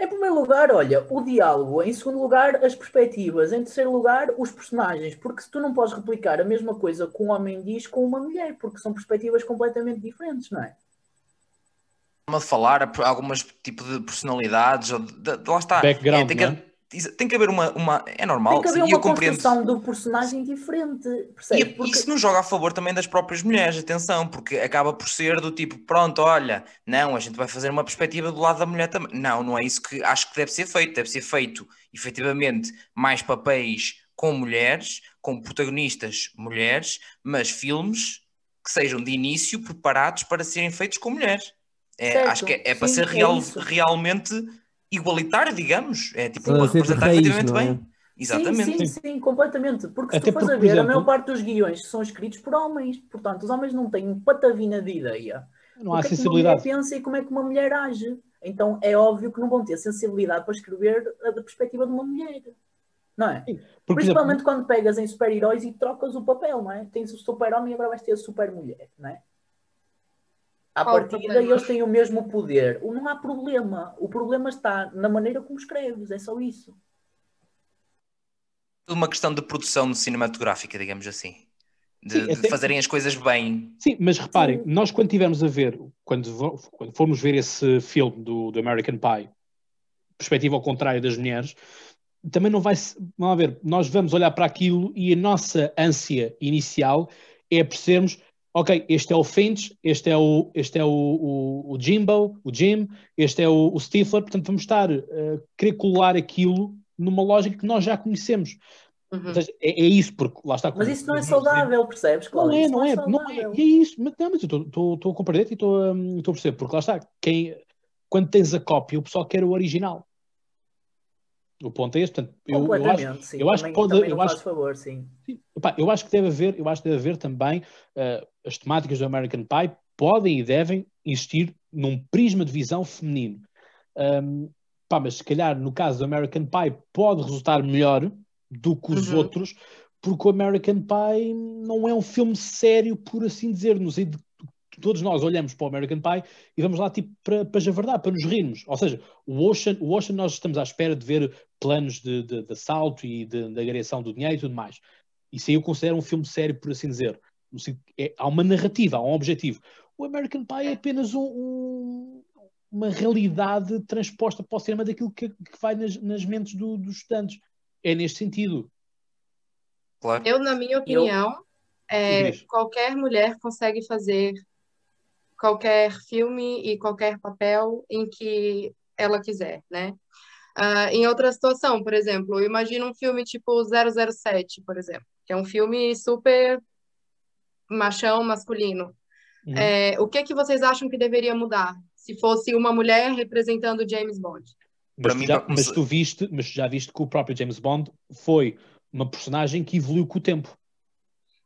Em primeiro lugar, olha, o diálogo. Em segundo lugar, as perspectivas. Em terceiro lugar, os personagens. Porque se tu não podes replicar a mesma coisa que um homem diz com uma mulher, porque são perspectivas completamente diferentes, não é? forma de falar, a- algumas tipo de personalidades, ou de, de- lá está. Background, É, tem, que, é? exa- tem que haver uma, uma- É normal, Tem que haver e uma eu compreendo. construção do personagem diferente, E percebe? Porque- isso não joga a favor também das próprias mulheres, atenção, porque acaba por ser do tipo, pronto, olha, não, a gente vai fazer uma perspectiva do lado da mulher também. Não, não é isso que acho que deve ser feito. Deve ser feito, efetivamente, mais papéis com mulheres, com protagonistas mulheres, mas filmes que sejam de início preparados para serem feitos com mulheres. É, acho que é, é para sim, ser é real- isso. realmente igualitário, digamos. É tipo, de representar raiz, efetivamente é? bem. Exatamente. Sim, sim, sim, completamente. Porque se Até tu fores a ver, a exemplo- maior parte dos guiões são escritos por homens. Portanto, os homens não têm patavina de ideia. Não o há que é que uma mulher sensibilidade. pensa e como é que uma mulher age. Então é óbvio que não vão ter sensibilidade para escrever a da perspectiva de uma mulher. Não é? Porque, por exemplo, Principalmente quando pegas em super-heróis e trocas o papel, não é? Tens o super-homem e agora vais ter a super-mulher, não é? À Qual partida, problema? eles têm o mesmo poder. O- Não há problema. O problema está na maneira como escreves, é só isso. uma questão de produção cinematográfica, digamos assim. De, Sim, de até- fazerem as coisas bem. Sim, mas reparem, Sim. nós quando tivermos a ver, quando, quando formos ver esse filme do, do American Pie, perspectiva ao contrário das mulheres, também não vai se- vamos ver, nós vamos olhar para aquilo e a nossa ânsia inicial é percebermos, ok, este é o Finch, este é o, este é o, o, o Jimbo, o Jim, este é o, o Stifler, portanto vamos estar a querer colar aquilo numa lógica que nós já conhecemos. Uhum. Seja, é, é isso, porque lá está. Mas isso não é saudável, percebes, não Cláudio? é, Isso não é, não é. E é isso. Mas, não, mas eu estou- a compreender e estou a estou a perceber, porque lá está, quem, quando tens a cópia, o pessoal quer o original. O ponto é este. Portanto, eu, eu acho, Completamente, sim. eu acho também, que pode- eu não acho- favor, sim. sim, epá, eu acho que deve haver, eu acho que deve haver também eh, as temáticas do American Pie podem e devem existir num prisma de visão feminino. Ahm, pá, mas se calhar no caso do American Pie pode resultar melhor do que os Uhum. outros, porque o American Pie não é um filme sério, por assim dizer, no sentido todos nós olhamos para o American Pie e vamos lá tipo para, para javardar, para nos rirmos. Ou seja, o Ocean, o Ocean nós estamos à espera de ver planos de, de, de assalto e de, de agregação do dinheiro e tudo mais. Isso aí eu considero um filme sério, por assim dizer. No sentido- é- há uma narrativa, há um objetivo. O American Pie é apenas um- um- uma realidade transposta para o cinema daquilo que, que vai nas, nas mentes do- dos estudantes. É neste sentido. Claro. Eu, na minha opinião, é, Diz. qualquer mulher consegue fazer qualquer filme e qualquer papel em que ela quiser, né? Ah, em outra situação, por exemplo, eu imagino um filme tipo 007, por exemplo, que é um filme super machão, masculino. Uhum. É, o que que vocês acham que deveria mudar se fosse uma mulher representando James Bond? Mas, Para tu mim, já, mas tu viste, mas já viste que o próprio James Bond foi uma personagem que evoluiu com o tempo.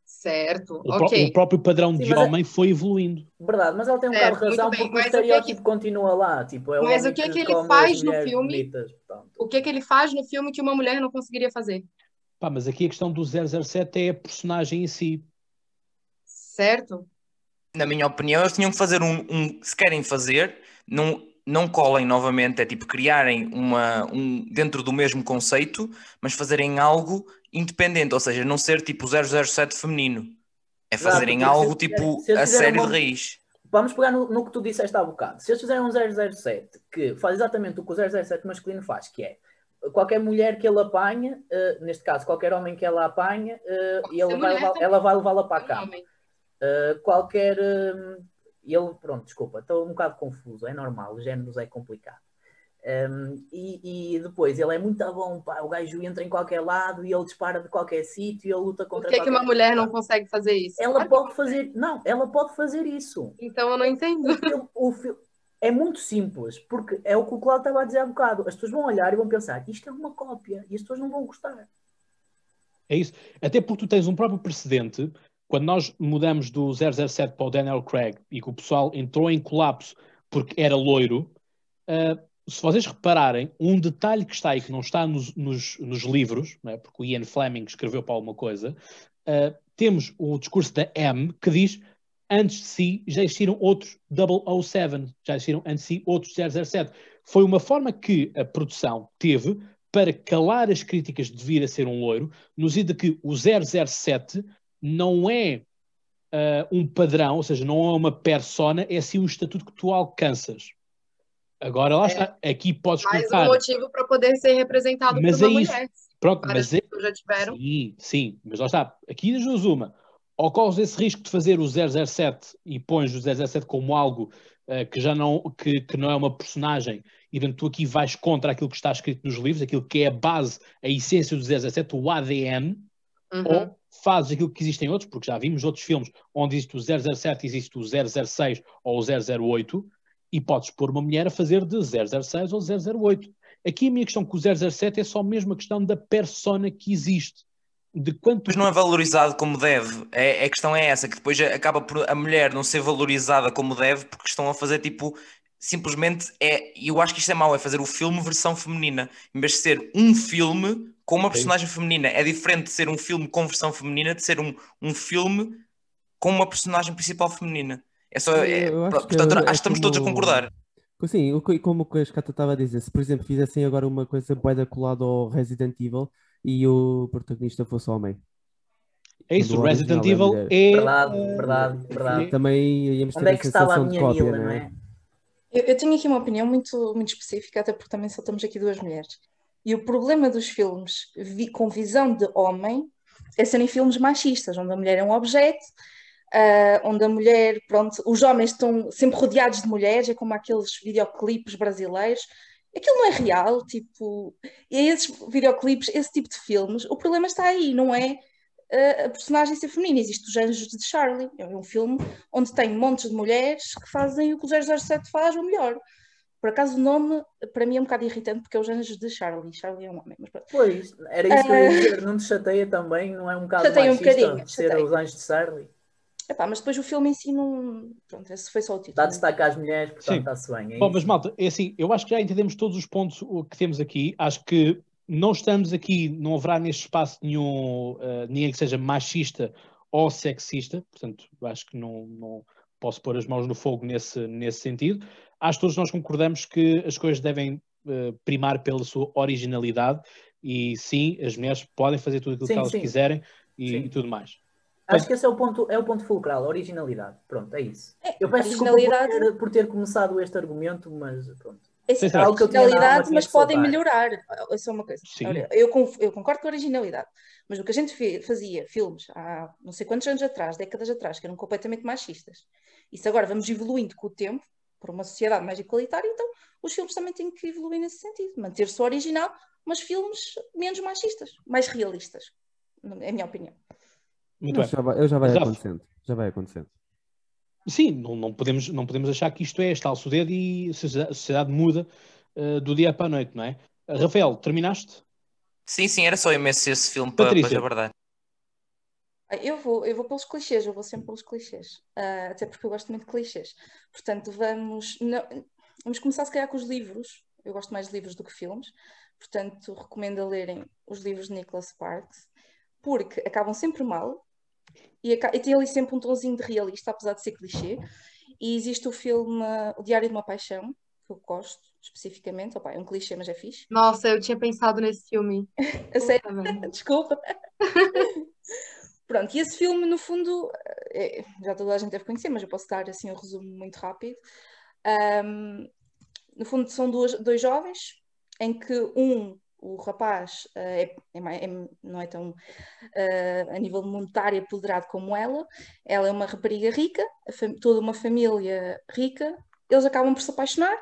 Certo, O, pró- o próprio padrão Sim, de é- homem foi evoluindo. Verdade, mas ela tem um Certo, bocado de razão bem, porque o mas o que é que- estereótipo continua lá. Tipo, é Mas o que é que ele come as faz no filme? bonitas. O que que ele faz no filme que uma mulher não conseguiria fazer? Pá, mas aqui a questão do 007 é a personagem em si. Certo? Na minha opinião, eles tinham que fazer um, um- se querem fazer, não, não colem novamente, é tipo criarem uma, um, dentro do mesmo conceito, mas fazerem algo independente, ou seja, não ser tipo 007 feminino. É fazerem algo tipo a série uma- de raiz. Vamos pegar no, no que tu disseste há bocado. Se eles fizerem um 007 que faz exatamente o que o 007 masculino faz, que é qualquer mulher que ele apanha, eh, neste caso, qualquer homem que ela apanha, e ele vai levar- ela vai levá-la para a Um cama. homem. Uh, qualquer. um, ele, pronto, desculpa, estou um bocado confuso, é normal, os géneros é complicado. Um, e, e depois ele é muito bom, pá, o gajo entra em qualquer lado e ele dispara de qualquer sítio e ele luta Por contra que que uma mulher não consegue fazer isso? Ela pode fazer, não, ela pode fazer isso. Então eu não entendo. O o é muito simples, porque é o que o Cláudio estava a dizer há bocado. As pessoas vão olhar e vão pensar, isto é uma cópia, e as pessoas não vão gostar. É isso. Até porque tu tens um próprio precedente. Quando nós mudamos do 007 para o Daniel Craig e que o pessoal entrou em colapso porque era loiro, ah, se vocês repararem, um detalhe que está aí que não está nos, nos- nos livros, é? porque o Ian Fleming escreveu para alguma coisa, ah, temos o discurso da M que diz antes de si já existiram outros 007, já existiram antes de si outros 007. Foi uma forma que a produção teve para calar as críticas de vir a ser um loiro, no sentido de que o 007 não é ah, um padrão, ou seja, não é uma persona, é sim um estatuto que tu alcanças. Agora lá É. está, aqui podes Mais um colocar. motivo para poder ser representado Mas por uma é isso. mulher. Pronto, mas é, já tiveram. Sim, sim, mas lá está. Aqui das duas uma. Ou corres esse risco de fazer o 007 e pões o 007 como algo eh, que já não, que, que não é uma personagem e portanto tu aqui vais contra aquilo que está escrito nos livros, aquilo que é a base, a essência do 007, o ADN, Uhum. ou fazes aquilo que existem outros, porque já vimos outros filmes onde existe o 007, existe o 006 ou o 008 e podes pôr uma mulher a fazer de 006 ou 008. Aqui a minha questão com o 007 é só mesmo a questão da persona que existe. De quanto Mas não é valorizado como deve. É, a questão é essa, que depois acaba por a mulher não ser valorizada como deve porque estão a fazer tipo. Simplesmente é. E eu acho que isto é mau, é fazer o filme versão feminina. Em vez de ser um filme com uma Sim. personagem feminina. É diferente de ser um filme com versão feminina de ser um, um filme com uma personagem principal feminina. É só. É- acho que portanto, é- acho que é estamos todos a como- concordar. Sim, que- como o que a Escata estava a dizer, se por exemplo fizessem agora uma coisa boeda colada ao Resident Evil e o protagonista fosse homem, É isso, Resident original Evil é é. Verdade, verdade, verdade. também íamos ter Onde é a que estava a minha cópia, Mila, não não é? é? Eu, eu tenho aqui uma opinião muito, muito específica, até porque também só estamos aqui duas mulheres. E o problema dos filmes com visão de homem é serem filmes machistas, onde a mulher é um objeto, ah, onde a mulher, pronto, os homens estão sempre rodeados de mulheres, é como aqueles videoclipes brasileiros. Aquilo não é real, tipo, e esses videoclipes, esse tipo de filmes, o problema está aí, não é ah, a personagem ser feminina. Existe Os Anjos de Charlie, é um filme onde tem montes de mulheres que fazem o que o 007 faz, ou melhor. Por acaso o nome, para mim, é um bocado irritante, porque é Os Anjos de Charlie. Charlie é um homem, mas pronto. Pois, era isso que eu ia dizer. Não te chateia também? Não é um bocado Chateia um bocadinho, ser chateia. os anjos de Charlie? Epá, mas depois o filme em si não. Pronto, esse foi só o título. Dá destaque às mulheres, portanto está-se bem. é Bom, mas malta, é assim, eu acho que já entendemos todos os pontos que temos aqui. Acho que não estamos aqui, não haverá neste espaço nenhum, eh, ninguém que seja machista ou sexista, portanto, acho que não, não posso pôr as mãos no fogo nesse, nesse sentido. Acho que todos nós concordamos que as coisas devem eh, primar pela sua originalidade e sim, as mulheres podem fazer tudo aquilo Sim, que elas sim. quiserem e, Sim. e tudo mais. Acho que esse é o ponto, é o ponto fulcral, a originalidade. Pronto, é isso. É, Eu peço desculpa originalidade- por ter, por ter começado este argumento, mas pronto. É Algo que eu tinha originalidade, mas de podem melhorar. Isso é uma coisa. Olha, eu, eu concordo com a originalidade, mas o que a gente fazia, filmes, há não sei quantos anos atrás, décadas atrás, que eram completamente machistas. E se agora vamos evoluindo com o tempo, para uma sociedade mais igualitária, então os filmes também têm que evoluir nesse sentido. Manter-se o original, mas filmes menos machistas, mais realistas. É a minha opinião. Muito Mas bem. já vai, eu já vai Rafa. acontecendo. Já vai acontecendo. sim, não, não, podemos, não podemos achar que isto é estalso o dedo e a sociedade, muda uh, do dia para a noite, não é? Uh, Rafael, terminaste? Sim, sim, era só imenso esse filme para, para abordar. Eu vou, eu vou pelos clichês, eu vou sempre pelos clichês, uh, até porque eu gosto muito de clichês. Portanto, vamos, não, vamos começar se calhar com os livros. Eu gosto mais de livros do que filmes, portanto, recomendo a lerem os livros de Nicholas Sparks, porque acabam sempre mal e, e tem ali sempre um tonzinho de realista, apesar de ser clichê. E existe o filme O Diário de uma Paixão, que eu gosto especificamente. Opa, é um clichê, mas é fixe. Nossa, eu tinha pensado nesse filme. sério? Desculpa. Pronto, e esse filme, no fundo, é, já toda a gente deve conhecer, mas eu posso dar assim um resumo muito rápido. Um, no fundo, são duas, dois jovens, em que um, o rapaz, uh, é, é, é, não é tão uh, a nível monetário apoderado como ela, ela é uma rapariga rica, toda uma família rica, eles acabam por se apaixonar,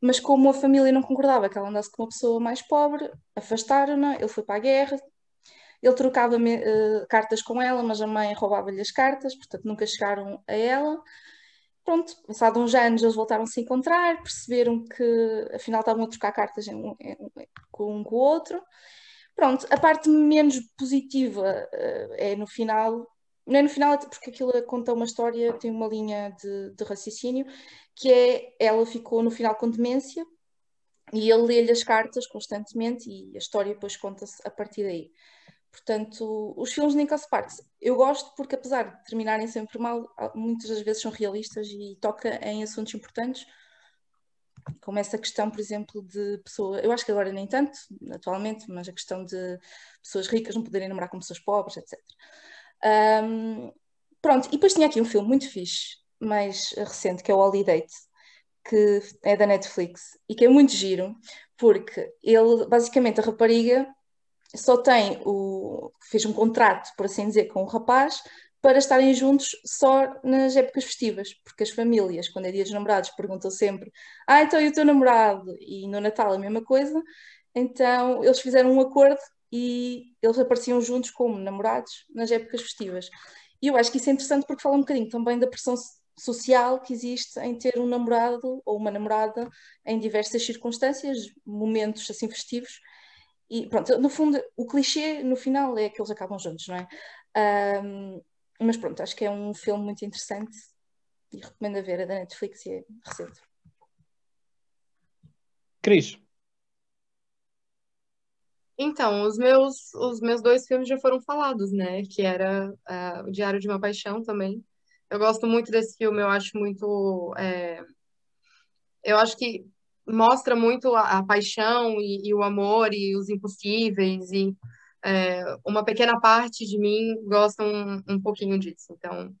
mas como a família não concordava que ela andasse com uma pessoa mais pobre, afastaram-na, ele foi para a guerra, ele trocava uh, cartas com ela, mas a mãe roubava-lhe as cartas, portanto nunca chegaram a ela. Pronto, passados uns anos eles voltaram a se encontrar, perceberam que afinal estavam a trocar cartas com um com o outro. Pronto, a parte menos positiva uh, é no final, não é no final, porque aquilo conta uma história, tem uma linha de, de raciocínio, que é ela ficou no final com demência e ele lê-lhe as cartas constantemente e a história depois conta-se a partir daí. Portanto, os filmes de Nicholas Sparks eu gosto porque, apesar de terminarem sempre mal, muitas das vezes são realistas e toca em assuntos importantes, como essa questão, por exemplo, de pessoas. Eu acho que agora nem tanto, atualmente, mas a questão de pessoas ricas não poderem namorar com pessoas pobres, etc. Um, pronto, e depois tinha aqui um filme muito fixe, mais recente, que é o Holiday, que é da Netflix e que é muito giro, porque ele, basicamente, a rapariga só tem o. fez um contrato, por assim dizer, com o rapaz para estarem juntos só nas épocas festivas, porque as famílias, quando é dia dos namorados, perguntam sempre: Ah, então e o teu namorado? E no Natal a mesma coisa. Então eles fizeram um acordo e eles apareciam juntos como namorados nas épocas festivas. E eu acho que isso é interessante porque fala um bocadinho também da pressão social que existe em ter um namorado ou uma namorada em diversas circunstâncias, momentos assim festivos, e pronto, no fundo, o clichê no final é que eles acabam juntos, não é? Um, mas pronto, acho que é um filme muito interessante e recomendo a ver, é da Netflix e é recente. Cris. Então, os meus, os meus dois filmes já foram falados, né? Que era uh, O Diário de uma Paixão também. Eu gosto muito desse filme, eu acho muito. É... Eu acho que mostra muito a, a paixão e, e, o amor e os impossíveis e é, uma pequena parte de mim gosta um, um pouquinho disso. Então,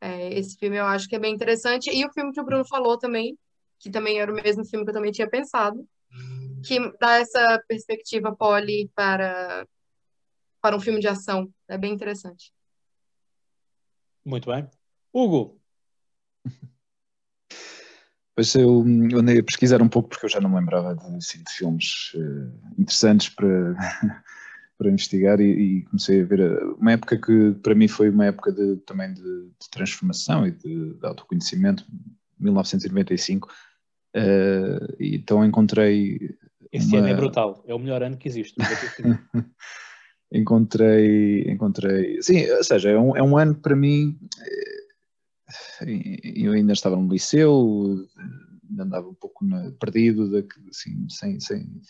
é, esse filme eu acho que é bem interessante. E o filme que o Bruno falou também, que também era o mesmo filme que eu também tinha pensado, que dá essa perspectiva poli para, para um filme de ação. É bem interessante. Muito bem. Hugo, Pois eu, eu andei a pesquisar um pouco porque eu já não me lembrava de, assim, de filmes uh, interessantes para, para investigar e, e, comecei a ver eh, uma época que para mim foi uma época de, também de, de transformação e de, de, autoconhecimento, 1995, uh, eh, então encontrei. Esse uma... ano é brutal, é o melhor ano que existe. encontrei, encontrei, sim, ou seja, é um, é um ano para mim eu ainda estava no liceu, andava um pouco na, perdido, de, assim, sem, sem,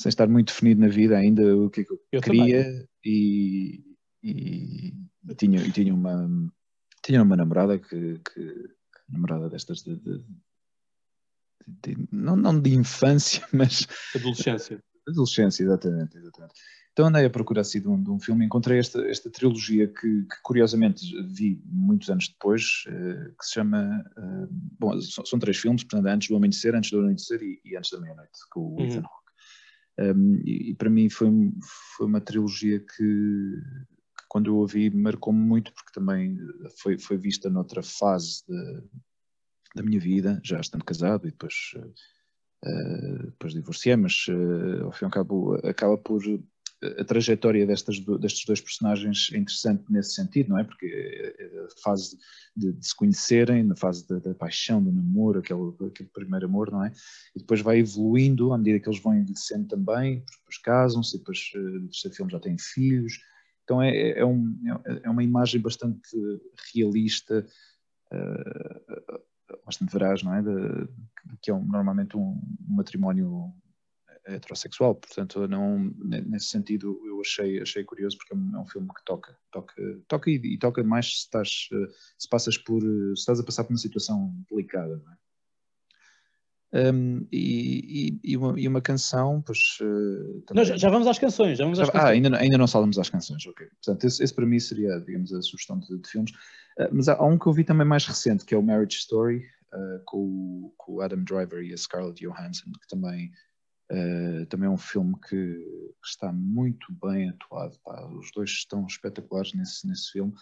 sem estar muito definido na vida ainda o que é que eu, eu queria e, e, e, tinha, e tinha, uma, tinha uma namorada que, que namorada destas de, de, de, não, não de infância, mas adolescência. Adolescência, exatamente, exatamente. Então andei a procurar assim, de, um, de um filme, encontrei esta, esta trilogia que, que, curiosamente vi muitos anos depois, uh, que se chama, uh, bom, são, são, três filmes, portanto, Antes do Amanhecer, Antes do Amanhecer e, e Antes da Meia-Noite, com o uhum. Ethan Hawke. Um, e, e, para mim foi, foi uma trilogia que, que quando eu ouvi marcou-me muito, porque também foi, foi vista noutra fase de, da minha vida, já estando casado e depois... Uh, depois divorciei, mas ao fim e ao cabo acaba por a trajetória destas, destes dois personagens é interessante nesse sentido, não é? Porque a fase de, de se conhecerem, na fase da, da, paixão, do namoro, aquele, aquele primeiro amor, não é? E depois vai evoluindo à medida que eles vão envelhecendo também, depois casam-se, depois no terceiro filme já têm filhos. Então é, é, um, é uma imagem bastante realista, uh, bastante veraz, não é? De, que é um, normalmente um matrimónio heterossexual, portanto não nesse sentido eu achei achei curioso porque é um, é um filme que toca toca toca e, e, toca mais se estás se passas por se estás a passar por uma situação delicada não é? Um, e, e, uma, e, uma, canção, pois. Uh, também... já, já, vamos às canções. Já vamos às já, canções. Ah, ainda, ainda não falamos às canções, ok. Portanto, esse, esse para mim seria, digamos, a sugestão de, de filmes. Uh, mas há, há, um que eu vi também mais recente, que é o Marriage Story, uh, com, com, o Adam Driver e a Scarlett Johansson, que também Uh, também é um filme que, que, está muito bem atuado. Pá. Os dois estão espetaculares nesse, nesse filme.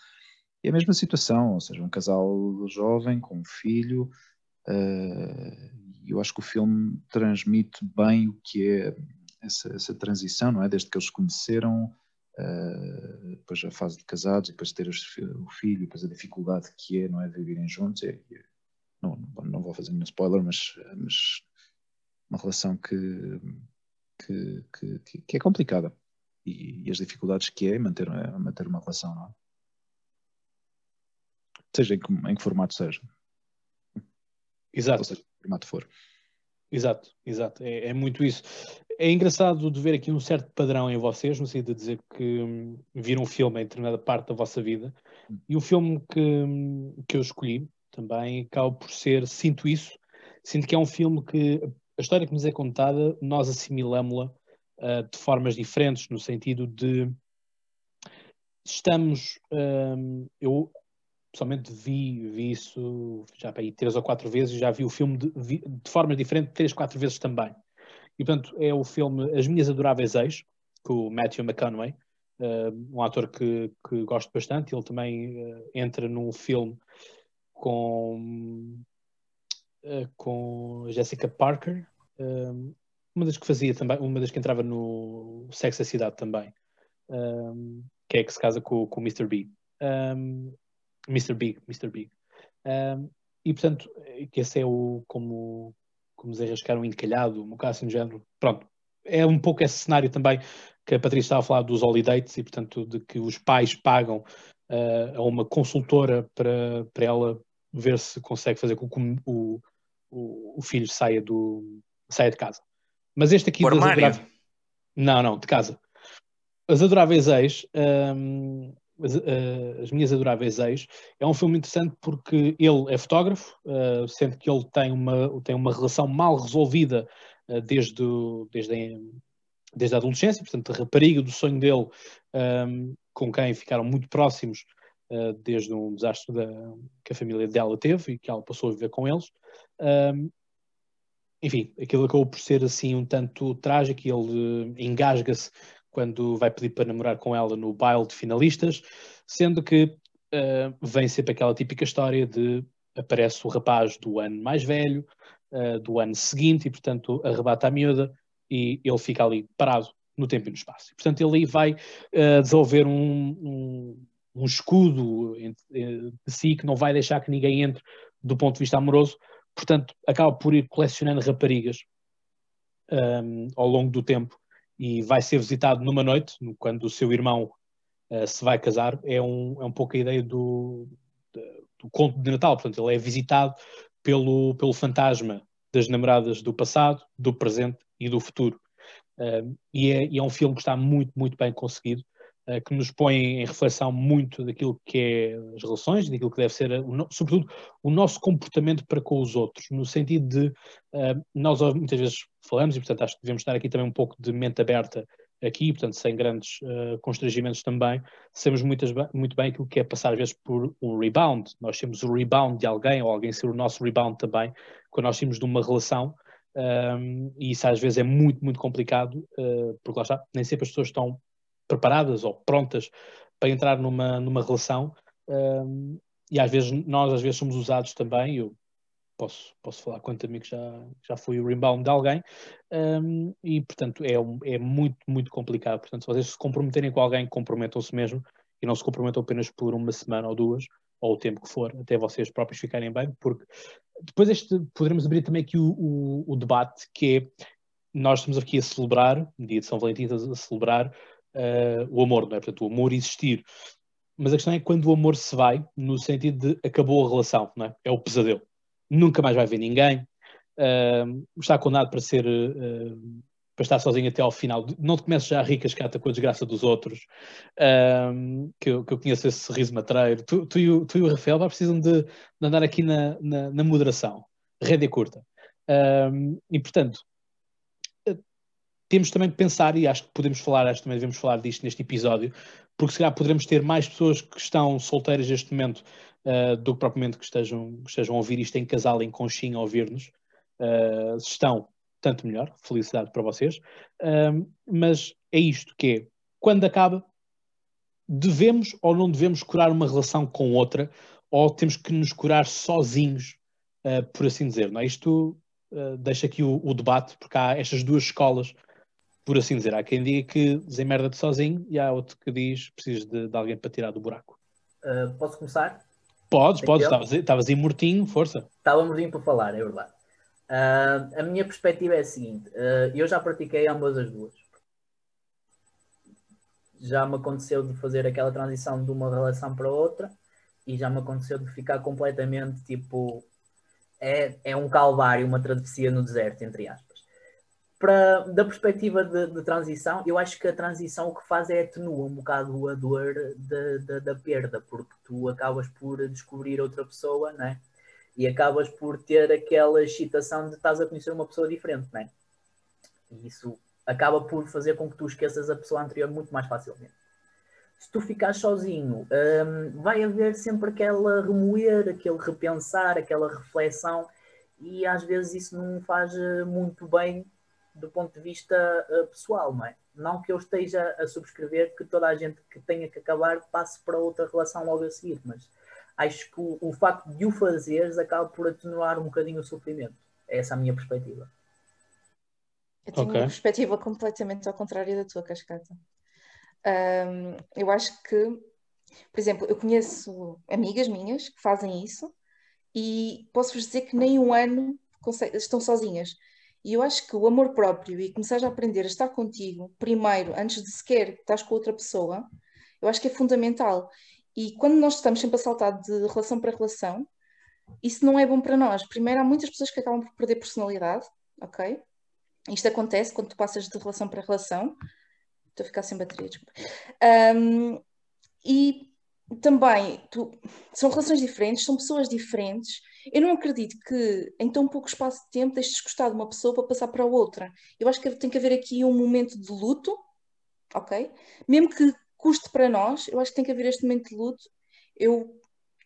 E a mesma situação, ou seja, um casal jovem com um filho. Uh, eu acho que o filme transmite bem o que é essa, essa transição, não é? Desde que eles se conheceram, uh, depois a fase de casados, e depois ter o filho, depois a dificuldade que é, não é? Viverem juntos. Não, não vou fazer nenhum spoiler, mas, mas uma relação que, que, que, que é complicada e, e, as dificuldades que é manter, manter uma relação, não é? Seja em que, em que formato seja. Exato. Ou seja, formato for. Exato, exato. É, é, muito isso. É engraçado de ver aqui um certo padrão em vocês, no sentido de dizer que hum, viram um filme em determinada parte da vossa vida, hum. e o filme que, hum, que eu escolhi também acaba por ser, sinto isso, sinto que é um filme que a história que nos é contada, nós assimilamos-la uh, de formas diferentes, no sentido de estamos. Um, eu pessoalmente vi, vi isso já para aí três ou quatro vezes, já vi o filme de, vi, de formas diferentes três, quatro vezes também. E portanto é o filme As Minhas Adoráveis Ex, com o Matthew McConaughey, uh, um ator que, que gosto bastante. Ele também uh, entra num filme com uh, com Jessica Parker, um, uma das que fazia também, uma das que entrava no Sex da Cidade também, um, que é que se casa com, com o Mr. B. Um, Mr. Big, Mr. Big. e portanto, que esse é o como, como desenrascar um encalhado, um caso assim do género. Pronto, é um pouco esse cenário também que a Patrícia estava a falar dos holidays e, portanto, de que os pais pagam uh, a uma consultora para, para ela ver se consegue fazer com que o, o, o filho saia, do, saia de casa. Mas este aqui... das adoráveis... Não, não, de casa. As Adoráveis Ex, um, as, uh, as, Minhas Adoráveis Ex, é um filme interessante porque ele é fotógrafo, uh, sendo que ele tem uma, tem uma relação mal resolvida uh, desde, desde, a, desde a adolescência, portanto, a rapariga do sonho dele, um, com quem ficaram muito próximos desde um desastre da, que a família dela teve e que ela passou a viver com eles. Um, enfim, aquilo acabou por ser assim um tanto trágico e ele engasga-se quando vai pedir para namorar com ela no baile de finalistas, sendo que uh, vem sempre aquela típica história de aparece o rapaz do ano mais velho, uh, do ano seguinte, e portanto arrebata a miúda e ele fica ali parado no tempo e no espaço. E, portanto ele vai uh, desenvolver um, um, um escudo de si que não vai deixar que ninguém entre do ponto de vista amoroso, portanto, acaba por ir colecionando raparigas um, ao longo do tempo e vai ser visitado numa noite, quando o seu irmão uh, se vai casar. É um, é um pouco a ideia do, do conto de Natal, portanto, ele é visitado pelo, pelo fantasma das namoradas do passado, do presente e do futuro. Uh, e, é, e, é, um filme que está muito, muito bem conseguido. Eh, que nos põe em reflexão muito daquilo que é as relações, daquilo que deve ser, sobretudo, o nosso comportamento para com os outros, no sentido de uh, nós muitas vezes falamos, e portanto acho que devemos estar aqui também um pouco de mente aberta aqui, portanto sem grandes constrangimentos também, sabemos muitas, muito bem aquilo que é passar às vezes por um rebound, nós temos o rebound de alguém, ou alguém ser o nosso rebound também, quando nós temos de uma relação, um, e isso às vezes é muito, muito complicado, uh, porque lá está, nem sempre as pessoas estão preparadas ou prontas para entrar numa, numa relação um, e às vezes nós às vezes somos usados também, eu posso, posso falar quanto amigo já, já fui o rebound de alguém, um, e portanto é, um, é muito, muito complicado. Portanto, se vocês se comprometerem com alguém, comprometam-se mesmo e não se comprometam apenas por uma semana ou duas, ou o tempo que for, até vocês próprios ficarem bem, porque depois este, poderemos abrir também aqui o, o, o debate que é nós estamos aqui a celebrar, no dia de São Valentim, a celebrar uh, o amor, não é? Portanto, o amor existir. Mas a questão é quando o amor se vai, no sentido de acabou a relação, não é? É o pesadelo. Nunca mais vai ver ninguém, uh, está condenado para ser uh, para estar sozinho até ao final. Não te comeces já a rir cascata com a desgraça dos outros, um, que, eu, que eu conheço esse riso matreiro. Tu, tu, e, o, tu e o Rafael precisam de, de andar aqui na, na, na moderação, rédea curta. Um, e portanto, temos também que pensar, e acho que podemos falar, acho que também devemos falar disto neste episódio, porque se calhar poderemos ter mais pessoas que estão solteiras neste momento uh, do que propriamente que estejam, que estejam a ouvir isto em casal, em conchinha, a ouvir-nos. Uh, se estão, tanto melhor, felicidade para vocês. Um, mas é isto que é, quando acaba, devemos ou não devemos curar uma relação com outra, ou temos que nos curar sozinhos, uh, por assim dizer. Não é? Isto uh, deixa aqui o, o, debate, porque há estas duas escolas, por assim dizer. Há quem diga que desemmerda-te sozinho e há outro que diz precisas de, de alguém para tirar do buraco. Uh, posso começar? Podes, podes, estavas aí mortinho, força. Estava mortinho para falar, é verdade. Uh, a minha perspectiva é a seguinte: uh, eu já pratiquei ambas as duas. Já me aconteceu de fazer aquela transição de uma relação para outra e já me aconteceu de ficar completamente tipo. É, é um calvário, uma travessia no deserto, entre aspas. Para, da perspectiva de, de, transição, eu acho que a transição o que faz é atenua um bocado a dor da perda, porque tu acabas por descobrir outra pessoa, não é? e acabas por ter aquela excitação de estás a conhecer uma pessoa diferente, não é? E isso acaba por fazer com que tu esqueças a pessoa anterior muito mais facilmente. Se tu ficares sozinho, hum, vai haver sempre aquela remoer, aquele repensar, aquela reflexão, e às vezes isso não faz eh, muito bem do ponto de vista uh, pessoal, não é? Não que eu esteja a subscrever que toda a gente que tenha que acabar passe para outra relação logo a seguir, mas acho que o, o facto de o fazeres acaba por atenuar um bocadinho o sofrimento. É essa a minha perspectiva. Eu tenho okay. uma perspectiva completamente ao contrário da tua, Cascata. Um, eu acho que, por exemplo, eu conheço amigas minhas que fazem isso e posso-vos dizer que nem um ano estão sozinhas. E eu acho que o amor próprio e começar a aprender a estar contigo primeiro, antes de sequer estar com outra pessoa, eu acho que é fundamental. E quando nós estamos sempre a saltar de relação para relação, isso não é bom para nós. Primeiro, há muitas pessoas que acabam por perder personalidade, ok? Isto acontece quando tu passas de relação para relação. Estou a ficar sem bateria, desculpa. Um, e também, tu, são relações diferentes, são pessoas diferentes. Eu não acredito que em tão pouco espaço de tempo deixes gostar de uma pessoa para passar para outra. Eu acho que tem que haver aqui um momento de luto, ok? Mesmo que custe para nós, eu acho que tem que haver este momento de luto. Eu,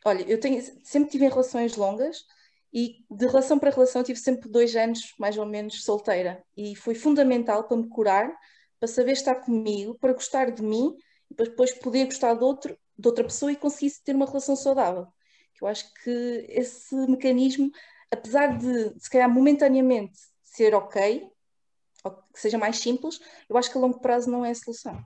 olha, eu tenho, sempre tive relações longas e de relação para relação tive sempre dois anos, mais ou menos, solteira. E foi fundamental para me curar, para saber estar comigo, para gostar de mim e para depois poder gostar de, outro, de outra pessoa e conseguir ter uma relação saudável. Eu acho que esse mecanismo, apesar de, se calhar, momentaneamente ser ok, que seja mais simples, eu acho que a longo prazo não é a solução.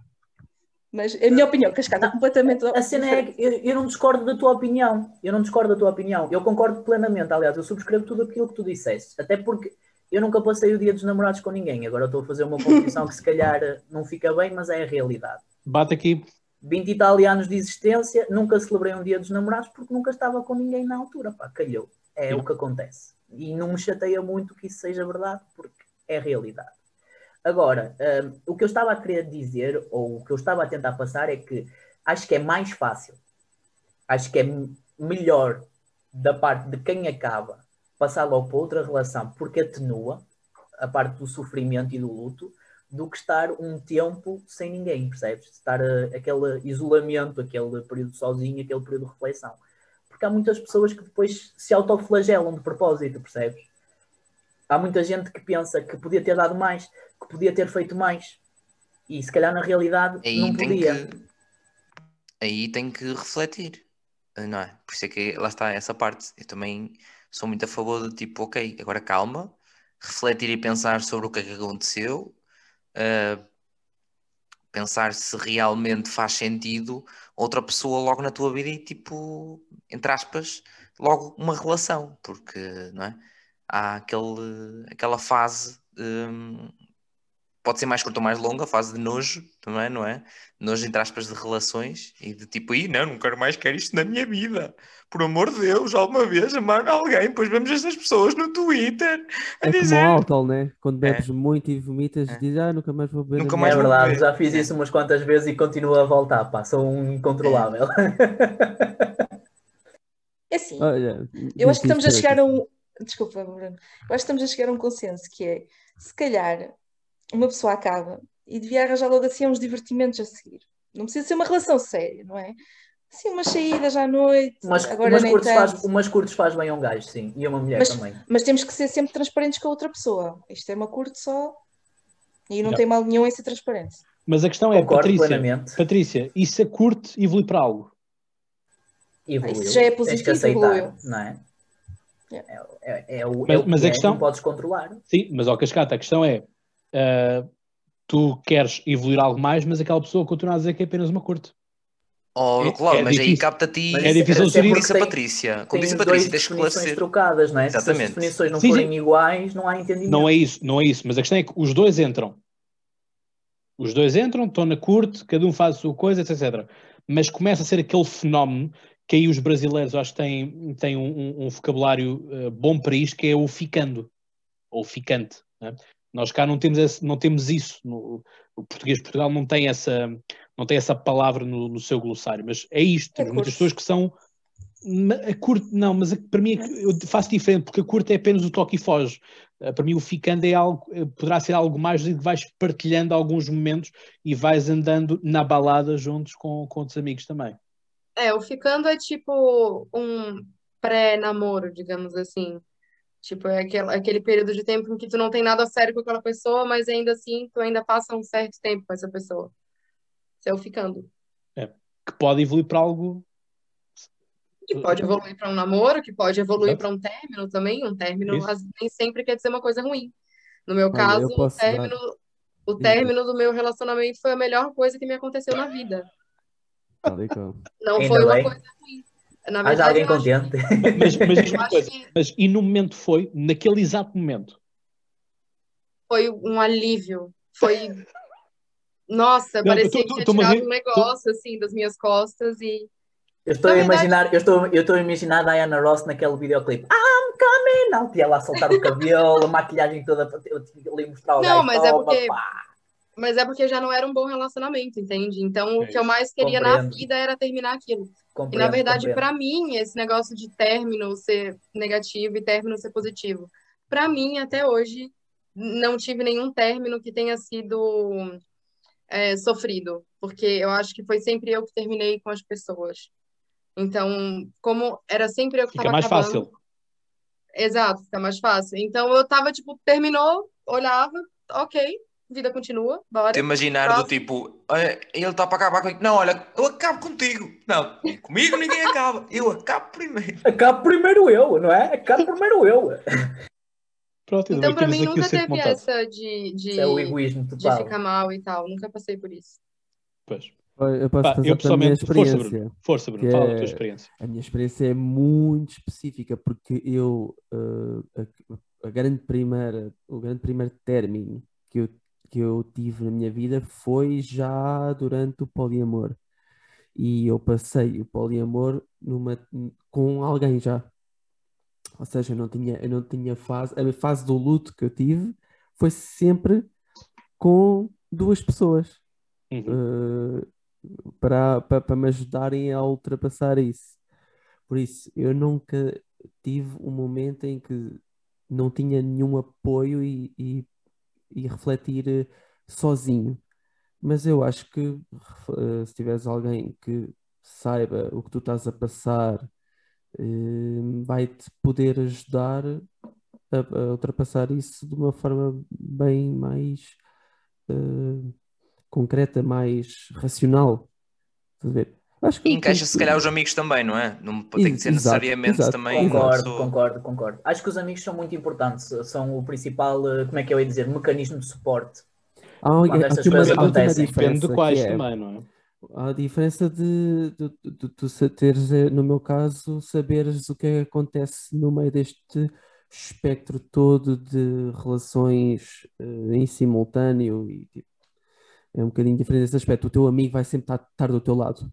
Mas é a minha opinião, Cascata, é completamente. A cena é que eu, eu, não discordo da tua opinião. Eu não discordo da tua opinião. Eu concordo plenamente. Aliás, eu subscrevo tudo aquilo que tu disseste. Até porque eu nunca passei o dia dos namorados com ninguém. Agora estou a fazer uma confissão que se calhar não fica bem, mas é a realidade. Bate aqui. 20 e tal anos de existência, nunca celebrei um dia dos namorados porque nunca estava com ninguém na altura. Pá, calhou. É Sim. o que acontece. E não me chateia muito que isso seja verdade, porque é realidade. Agora, um, o que eu estava a querer dizer, ou o que eu estava a tentar passar, é que acho que é mais fácil, acho que é melhor da parte de quem acaba passar logo para outra relação, porque atenua a parte do sofrimento e do luto, do que estar um tempo sem ninguém, percebes? Estar uh, aquele isolamento, aquele período sozinho, aquele período de reflexão. Porque há muitas pessoas que depois se autoflagelam de propósito, percebes? Há muita gente que pensa que podia ter dado mais, que podia ter feito mais. E se calhar na realidade aí não podia. Que, aí tem que refletir, não é? Por isso é que lá está essa parte. Eu também sou muito a favor de tipo, ok, agora calma, refletir e pensar sobre o que é que aconteceu, uh, pensar se realmente faz sentido outra pessoa logo na tua vida e tipo, entre aspas, logo uma relação, porque não é? há aquele, aquela fase um, pode ser mais curta ou mais longa, a fase de nojo também, não é? Nojo entre aspas de relações e de tipo, Ih, não, não quero mais quero isto na minha vida. Por amor de Deus, alguma vez amar alguém, depois vemos estas pessoas no Twitter a é dizer... como álcool, né? Quando é. bebes é. muito e vomitas, é. dizes, ah, nunca mais vou beber. Nunca mais é verdade, já fiz isso umas quantas vezes e continuo a voltar, pá, sou um incontrolável. É assim, Olha, eu acho que estamos a chegar a um... Desculpa, Bruno. Eu acho que estamos a chegar a um consenso que é, se calhar, uma pessoa acaba e devia arranjar logo assim uns divertimentos a seguir. Não precisa ser uma relação séria, não é? Assim, umas saídas à noite. Mas, agora umas, curtos faz, umas curtos faz bem a um gajo, sim, e a uma mulher mas, também. Mas temos que ser sempre transparentes com a outra pessoa. Isto é uma curto só e não Já. tem mal nenhum em ser transparente. Mas a questão é, Concordo Patrícia, plenamente. Patrícia, e se a curto evolui para algo? Evoluiu. Isso já é positivo, aceitar, evoluiu. Não é? É, é, é, é o, mas, é o mas a é, questão, não podes controlar. Sim, mas ao Cascata, a questão é uh, tu queres evoluir algo mais, mas aquela pessoa continua a dizer que é apenas uma curta. Oh, é, claro, é mas difícil. aí capta-te. É difícil ser Como disse a Patrícia. Como disse a Patrícia, tens que esclarecer. trocadas, não é? Exatamente. Se as definições não sim, forem sim. iguais, não há entendimento. Não é isso, não é isso. Mas a questão é que os dois entram. Os dois entram, estão na curte, cada um faz a sua coisa, etc. Mas começa a ser aquele fenómeno que aí os brasileiros acho que têm, têm um, um, um vocabulário uh, bom para isto, que é o ficando, ou ficante. Né? Nós cá não temos, esse, não temos isso. No, o português de Portugal não tem essa, não tem essa palavra no, no seu glossário, mas é isto. Temos é muitas pessoas que são. A curto, não, mas para mim eu faço diferente, porque a curta é apenas o toque e foge. Eh, para mim, o ficando é algo, eh, poderá ser algo mais de que vais partilhando alguns momentos e vais andando na balada juntos com, com outros amigos também. É, o ficando é tipo um pré-namoro, digamos assim. Tipo, é aquele, aquele período de tempo em que tu não tem nada sério com aquela pessoa, mas ainda assim tu ainda passa um certo tempo com essa pessoa. É o ficando. É, que pode evoluir para algo. Que pode evoluir para um namoro, que pode evoluir para um término também. Um término nem sempre quer dizer uma coisa ruim. No meu caso, o término, dar... o término do meu relacionamento foi a melhor coisa que me aconteceu na vida. Não Ainda foi uma coisa ruim. Na verdade, alguém contente. Mas, mas, uma coisa, que... mas e no momento foi, naquele exato momento? Foi um alívio. Foi. Nossa, não, parecia tô, tô, que tinha tirado um negócio tô... assim das minhas costas e. Eu estou, a imaginar, eu, estou, eu estou a imaginar a Diana Ross naquele videoclipe. I'm coming out! E ela a soltar o cabelo, a maquilhagem toda para ali mostrar o Não, mas é porque. Pá. Mas é porque já não era um bom relacionamento, entende? Então, é o que eu mais queria Compreendo. na vida era terminar aquilo. Compreendo, e na verdade, para mim, esse negócio de término ser negativo e término ser positivo, para mim, até hoje, não tive nenhum término que tenha sido é, sofrido, porque eu acho que foi sempre eu que terminei com as pessoas. Então, como era sempre eu que estava Fica mais acabando, fácil. Exato, fica mais fácil. Então, eu tava, tipo, terminou, olhava, ok, vida continua, bora. Te imaginar do tipo, ele está para acabar comigo. Não, olha, eu acabo contigo. Não, comigo ninguém acaba. Eu acabo primeiro. Acabo primeiro eu, não é? Acabo primeiro eu. Pronto, então, para mim, nunca teve essa de, de, é o egoísmo total. de ficar mal e tal. Nunca passei por isso. Pois. Eu posso Pá, eu pessoalmente, força, Bruno, força, Bruno, fala é, a tua experiência. A minha experiência é muito específica porque eu, uh, a, a, grande primeira, o grande primeiro término que eu que eu tive na minha vida foi já durante o poliamor. E eu passei o poliamor numa, com alguém já. Ou seja, eu não tinha, eu não tinha fase. A fase do luto que eu tive foi sempre com duas pessoas. Uhum. Uh, para, para, para me ajudarem a ultrapassar isso. Por isso, eu nunca tive um momento em que não tinha nenhum apoio e, e e refletir eh, sozinho. Mas eu acho que uh, se tiveres alguém que saiba o que tu estás a passar, uh, vai-te poder ajudar a, a, ultrapassar isso de uma forma bem mais uh, concreta, mais racional. Acho que E encaixa se tem- calhar os amigos também, não é? Não tem que ser Exato, necessariamente exato. também. Concordo, pessoa- concordo, concordo. Acho que os amigos são muito importantes, são o principal, eh, como é que eu ia dizer, mecanismo de suporte. Há, um- Quando há estas coisas uma acontecem. diferença. Depende de quais que é- também, não é? Há a diferença de, tu teres, eh, no meu caso, saberes o que é que acontece no meio deste espectro todo de relações eh, em simultâneo e tipo, é um bocadinho diferente desse aspecto. O teu amigo vai sempre estar, estar do teu lado,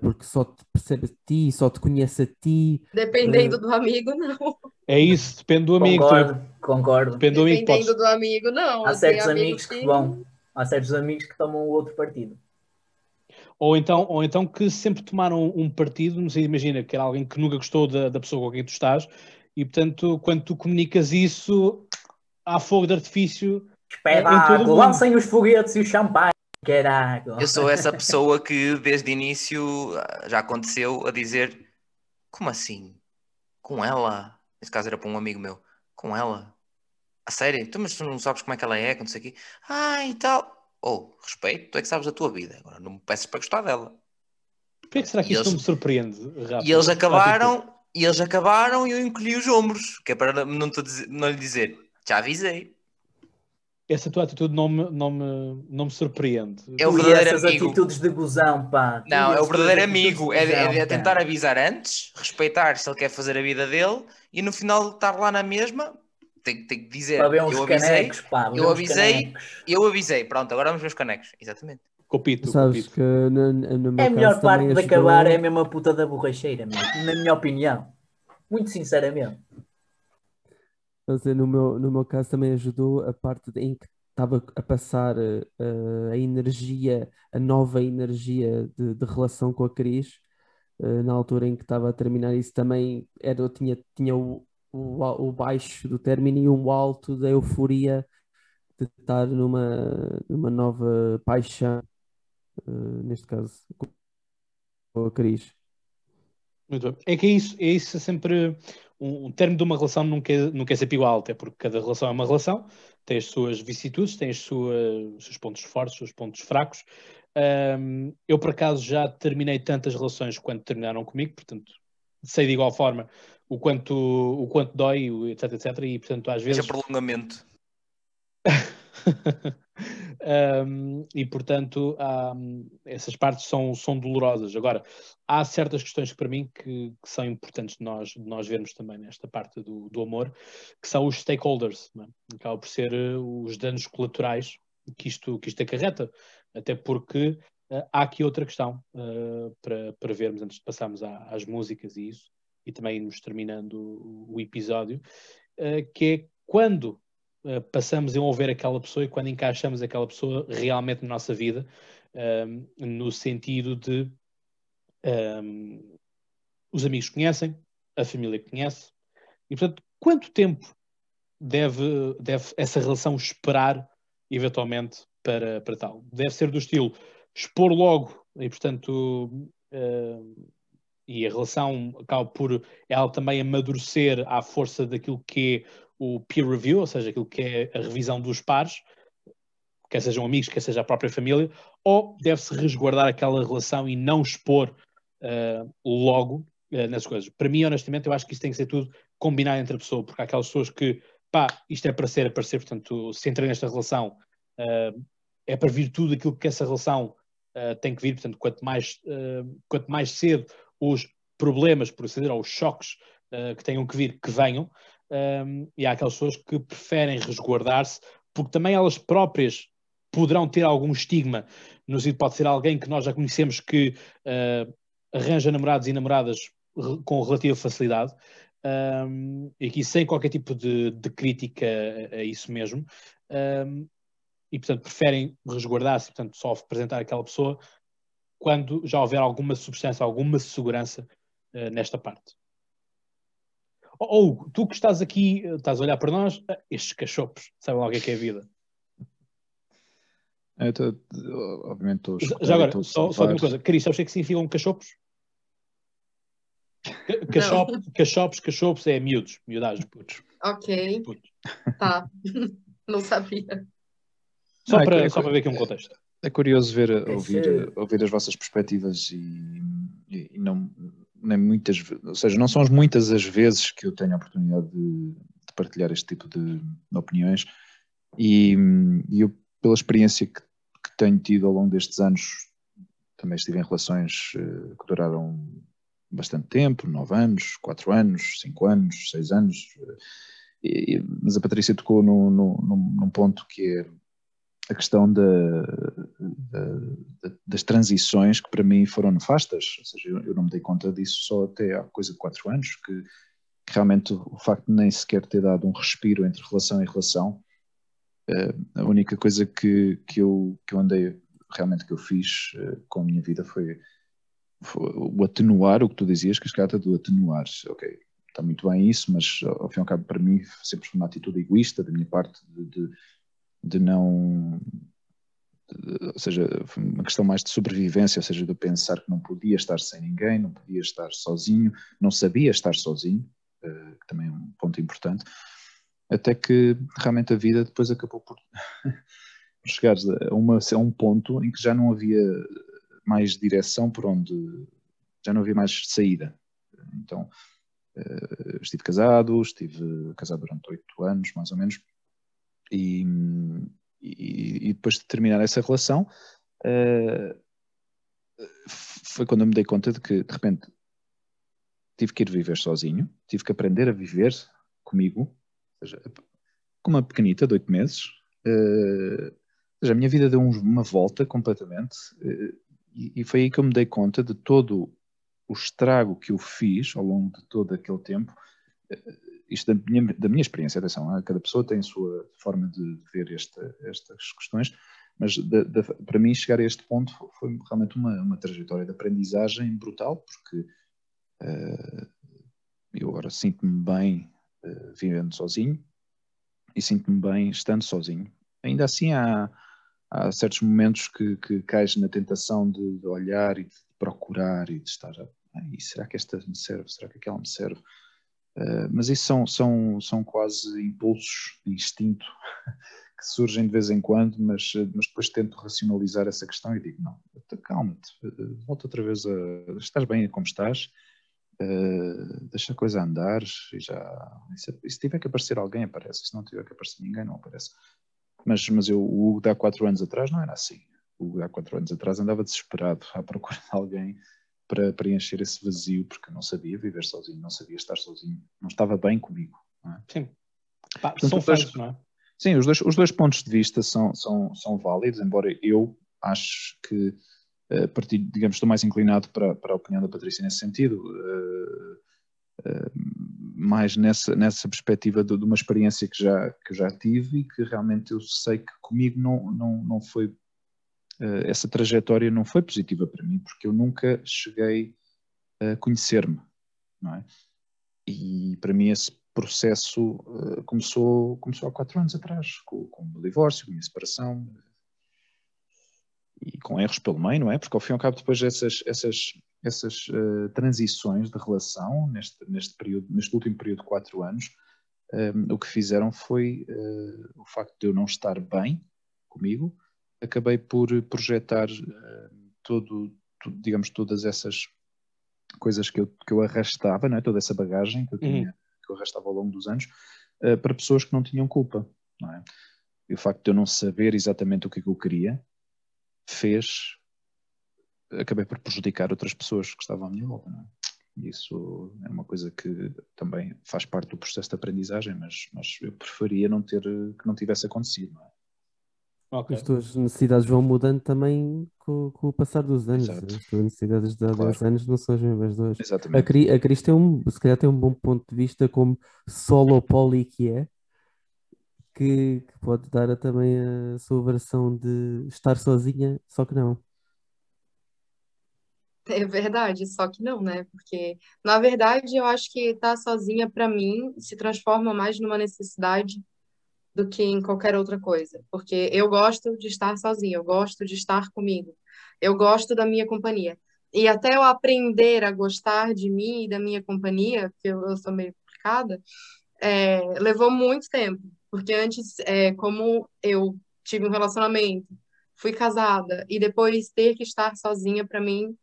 porque só te percebe a ti, só te conhece a ti. Dependendo do amigo, não. É isso, depende do amigo. Concordo, concordo. Depende do amigo. Dependendo Podes, do amigo, não. Há certos amigo amigos que vão, há certos amigos que tomam o outro partido. ou, então, ou então que sempre tomaram um partido, não sei, imagina, que era alguém que nunca gostou da, da pessoa com quem tu estás, e portanto, quando tu comunicas isso, há fogo de artifício. Mundo. lancem os foguetes e o champanhe, Eu sou essa pessoa que desde o início já aconteceu a dizer como assim? Com ela? Nesse caso era para um amigo meu. Com ela? A sério? Então, mas tu não sabes como é que ela é, que não sei o quê. Ah, e tal. Oh, respeito, tu é que sabes da tua vida. Agora não me peças para gostar dela. Por que será que E isso eles- não me surpreende, Rafa? E eles acabaram, e eles acabaram e eu encolhi os ombros, que é para não, te dizer- não lhe dizer, já avisei. Essa tua atitude não me, não me, não me surpreende. É o verdadeiro essas amigo. atitudes de gozão, pá. Não, é o verdadeiro amigo. É, de- é gozão, tentar pá. avisar antes, respeitar se ele quer fazer a vida dele e no final estar lá na mesma, tem, tem que dizer, Para ver uns eu avisei, canecos, pá. eu avisei, canecos. eu avisei, pronto, agora vamos ver os canecos. Exatamente. Copito, Sabes copito. que no, no no meu É a melhor parte de acabar é a puta da borracheira, na minha opinião. Muito sinceramente. Eh, no meu, no meu caso também ajudou a parte em que estava a passar eh, a energia, a nova energia de, de relação com a Cris, eh, na altura em que estava a terminar isso também era, eu tinha, tinha o, o, o baixo do término e um alto da euforia de estar numa, numa nova paixão, eh, neste caso com a Cris. Muito bem. É que é isso, é isso sempre um, um término de uma relação nunca é, nunca é sempre igual, até porque cada relação é uma relação, tem as suas vicissitudes, tem as suas, os seus pontos fortes, os seus pontos fracos. Ahm, eu, por acaso, já terminei tantas relações quanto terminaram comigo, portanto, sei de igual forma o quanto, o quanto dói, etc, etc, e portanto, às Veja vezes... prolongamento. Um, e portanto há, essas partes são, são dolorosas. Agora, há certas questões que para mim que, que são importantes de nós, de nós vermos também nesta parte do, do amor, que são os stakeholders, não é? acaba por ser eh, os danos colaterais que isto, que isto acarreta, até porque eh, há aqui outra questão eh, para, para vermos antes de passarmos à- às músicas e isso, e também irmos terminando o, o episódio, eh, que é quando uh, passamos a envolver aquela pessoa e quando encaixamos aquela pessoa realmente na nossa vida, um, no sentido de um, os amigos conhecem, a família conhece, e portanto, quanto tempo deve, deve essa relação esperar eventualmente para, para tal? Deve ser do estilo expor logo e portanto. uh, e a relação acaba por ela também amadurecer à força daquilo que é o peer review, ou seja, aquilo que é a revisão dos pares, quer sejam amigos, quer seja a própria família, ou deve-se resguardar aquela relação e não expor uh, logo uh, coisas. Para mim, honestamente, eu acho que isso tem que ser tudo combinado entre a pessoa, porque há aquelas pessoas que, pá, isto é para ser, é para ser, portanto, se entrei nesta relação, uh, é para vir tudo aquilo que essa relação tem que vir, portanto, quanto mais, quanto mais cedo os problemas, por assim dizer, ou os choques que tenham que vir, que venham, um, e há aquelas pessoas que preferem resguardar-se, porque também elas próprias poderão ter algum estigma, no sentido pode ser alguém que nós já conhecemos que uh, arranja namorados e namoradas com relativa facilidade, um, e aqui sem qualquer tipo de, de crítica a, a, isso mesmo, um, e portanto preferem resguardar-se, portanto só apresentar aquela pessoa quando já houver alguma substância, alguma segurança uh, nesta parte. Ou tu que estás aqui, estás a olhar para nós, estes cachopos, sabem lá o que é que é a vida. Eu tô, obviamente estou Já agora, só, só uma coisa, Cris, sabes o que é que significam cachopos? Cachop, cachopos, cachopos é miúdos, miudagem, putos. Ok. Putos. Tá. Não sabia. Só, Não, é para, que- só para ver aqui um contexto. É curioso ver, Esse- ouvir, ouvir as vossas perspectivas e, e- e não nem muitas, ou seja, não são muitas as vezes que eu tenho a oportunidade de, de partilhar este tipo de, de opiniões. E, e eu, pela experiência que, que tenho tido ao longo destes anos, também estive em relações eh, que duraram bastante tempo, nove anos, quatro anos, cinco anos, seis anos, eh, e- mas a Patrícia tocou no, no- num ponto que é a questão da- da- da- das transições que para mim foram nefastas, ou seja, eu, eu não me dei conta disso só até há coisa de quatro anos, que, que realmente o facto de nem sequer ter dado um respiro entre relação e relação, eh, a única coisa que, que, eu, que eu andei, realmente que eu fiz eh, com a minha vida foi, foi o atenuar, o que tu dizias, que se trata do atenuar, ok, está muito bem isso, mas ao fim e ao cabo para mim sempre foi uma atitude egoísta da minha parte de, de, de não ou seja, uma questão mais de sobrevivência, ou seja, de pensar que não podia estar sem ninguém, não podia estar sozinho, não sabia estar sozinho, eh, que também é um ponto importante, até que realmente a vida depois acabou por, por chegar a, uma, a um ponto em que já não havia mais direção por onde, já não havia mais saída. Então, eh, estive casado, estive casado durante oito anos, mais ou menos, e, e, depois de terminar essa relação, eh, foi quando eu me dei conta de que, de repente, tive que ir viver sozinho, tive que aprender a viver comigo, seja, com uma pequenita de oito meses. ou seja, a minha vida deu um- uma volta completamente, eh, e, e foi aí que eu me dei conta de todo o estrago que eu fiz ao longo de todo aquele tempo. eh, Isto da minha, da minha experiência, atenção, cada pessoa tem a sua forma de ver esta- estas questões, mas da- da- para mim chegar a este ponto foi, realmente uma, uma trajetória de aprendizagem brutal, porque eh, eu agora sinto-me bem eh, vivendo sozinho e sinto-me bem estando sozinho. Ainda assim há, há certos momentos que, que cais na tentação de, de olhar e de procurar e de estar "Ah, e será que esta me serve? Será que aquela me serve? Eh, mas isso são, são, são quase impulsos de instinto que surgem de vez em quando, mas, eh, mas depois tento racionalizar essa questão e digo, não, calma-te, eh, volta outra vez a... Estás bem como estás, eh, deixa a coisa andar e já... E se, se tiver que aparecer alguém, aparece. Se não tiver que aparecer ninguém, não aparece. Mas, mas eu, o Hugo de há quatro anos atrás não era assim. O Hugo de há quatro anos atrás andava desesperado à procura de alguém para preencher esse vazio, porque não sabia viver sozinho, não sabia estar sozinho, não estava bem comigo. é? Sim. Pá, Portanto, são os dois- fatos, não é? Sim, os dois, os dois pontos de vista são, são, são válidos, embora eu acho que, eh, a partir, digamos, estou mais inclinado para, para a opinião da Patrícia nesse sentido, eh, eh, mais nessa, nessa perspectiva de, de uma experiência que já, que eu já tive e que realmente eu sei que comigo não, não, não foi, eh, essa trajetória não foi positiva para mim, porque eu nunca cheguei a conhecer-me, é? E para mim esse processo eh, começou, começou há quatro anos atrás, com, com o meu divórcio, com a minha separação, e com erros pelo meio, não é? Porque ao fim e ao cabo depois essas, essas, essas eh, transições de relação, neste, neste, período, neste último período de quatro anos, eh, o que fizeram foi eh, o facto de eu não estar bem comigo, acabei por projetar eh, todo, digamos, todas essas coisas que eu, que eu arrastava, não é? toda essa bagagem que eu tinha, que eu arrastava ao longo dos anos, eh, para pessoas que não tinham culpa. Não é? E o facto de eu não saber exatamente o que é que eu queria fez, acabei por prejudicar outras pessoas que estavam à minha volta. É? Isso é uma coisa que também faz parte do processo de aprendizagem, mas, mas eu preferia não ter, que não tivesse acontecido. Não é? Ok. As tuas necessidades vão mudando também com, com o passar dos anos. Exato. As tuas necessidades de há Claro. 10 anos não são as mesmas de hoje. A. Cri, a Cris tem um, se calhar tem um bom ponto de vista como solo poli que é, que, que pode dar a- também a sua versão de estar sozinha, só que não. É verdade, só que não, né? Porque, na verdade, eu acho que estar sozinha, para mim, se transforma mais numa necessidade do que em qualquer outra coisa. Porque eu gosto de estar sozinha, eu gosto de estar comigo, eu gosto da minha companhia. E até eu aprender a gostar de mim e da minha companhia, porque eu, eu sou meio complicada, é, levou muito tempo. Porque antes, é, como eu tive um relacionamento fui casada e depois ter que estar sozinha para mim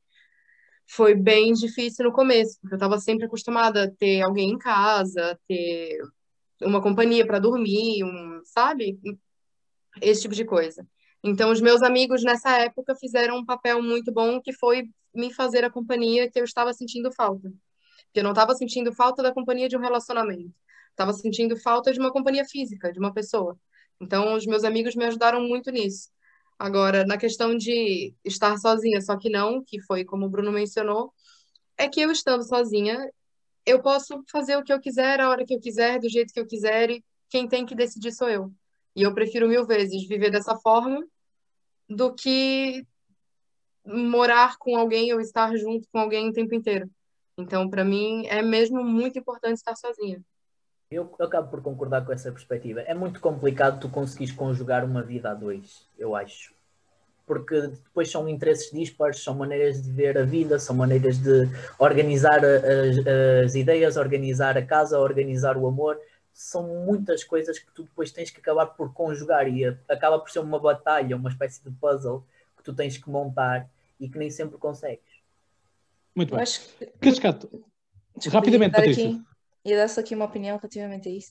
foi bem difícil no começo, porque eu estava sempre acostumada a ter alguém em casa, ter uma companhia para dormir, um, sabe? Esse tipo de coisa. Então, os meus amigos nessa época fizeram um papel muito bom que foi me fazer a companhia que eu estava sentindo falta. Porque eu não estava sentindo falta da companhia de um relacionamento. Estava sentindo falta de uma companhia física, de uma pessoa. Então, os meus amigos me ajudaram muito nisso. Agora, na questão de estar sozinha, só que não, que foi como o Bruno mencionou, é que eu estando sozinha, eu posso fazer o que eu quiser, a hora que eu quiser, do jeito que eu quiser, e quem tem que decidir sou eu. E eu prefiro mil vezes viver dessa forma do que morar com alguém ou estar junto com alguém o tempo inteiro. Então, para mim, é mesmo muito importante estar sozinha. Eu, eu acabo por concordar com essa perspectiva. É muito complicado tu conseguires conjugar uma vida a dois, eu acho. Porque depois são interesses dispares, são maneiras de ver a vida, são maneiras de organizar as, as ideias, organizar a casa, organizar o amor. São muitas coisas que tu depois tens que acabar por conjugar e acaba por ser uma batalha, uma espécie de puzzle que tu tens que montar e que nem sempre consegues. Muito bem. acho que- Cascato, Desculpa, rapidamente, Patrícia. aqui, ia dar só aqui uma opinião relativamente a isso,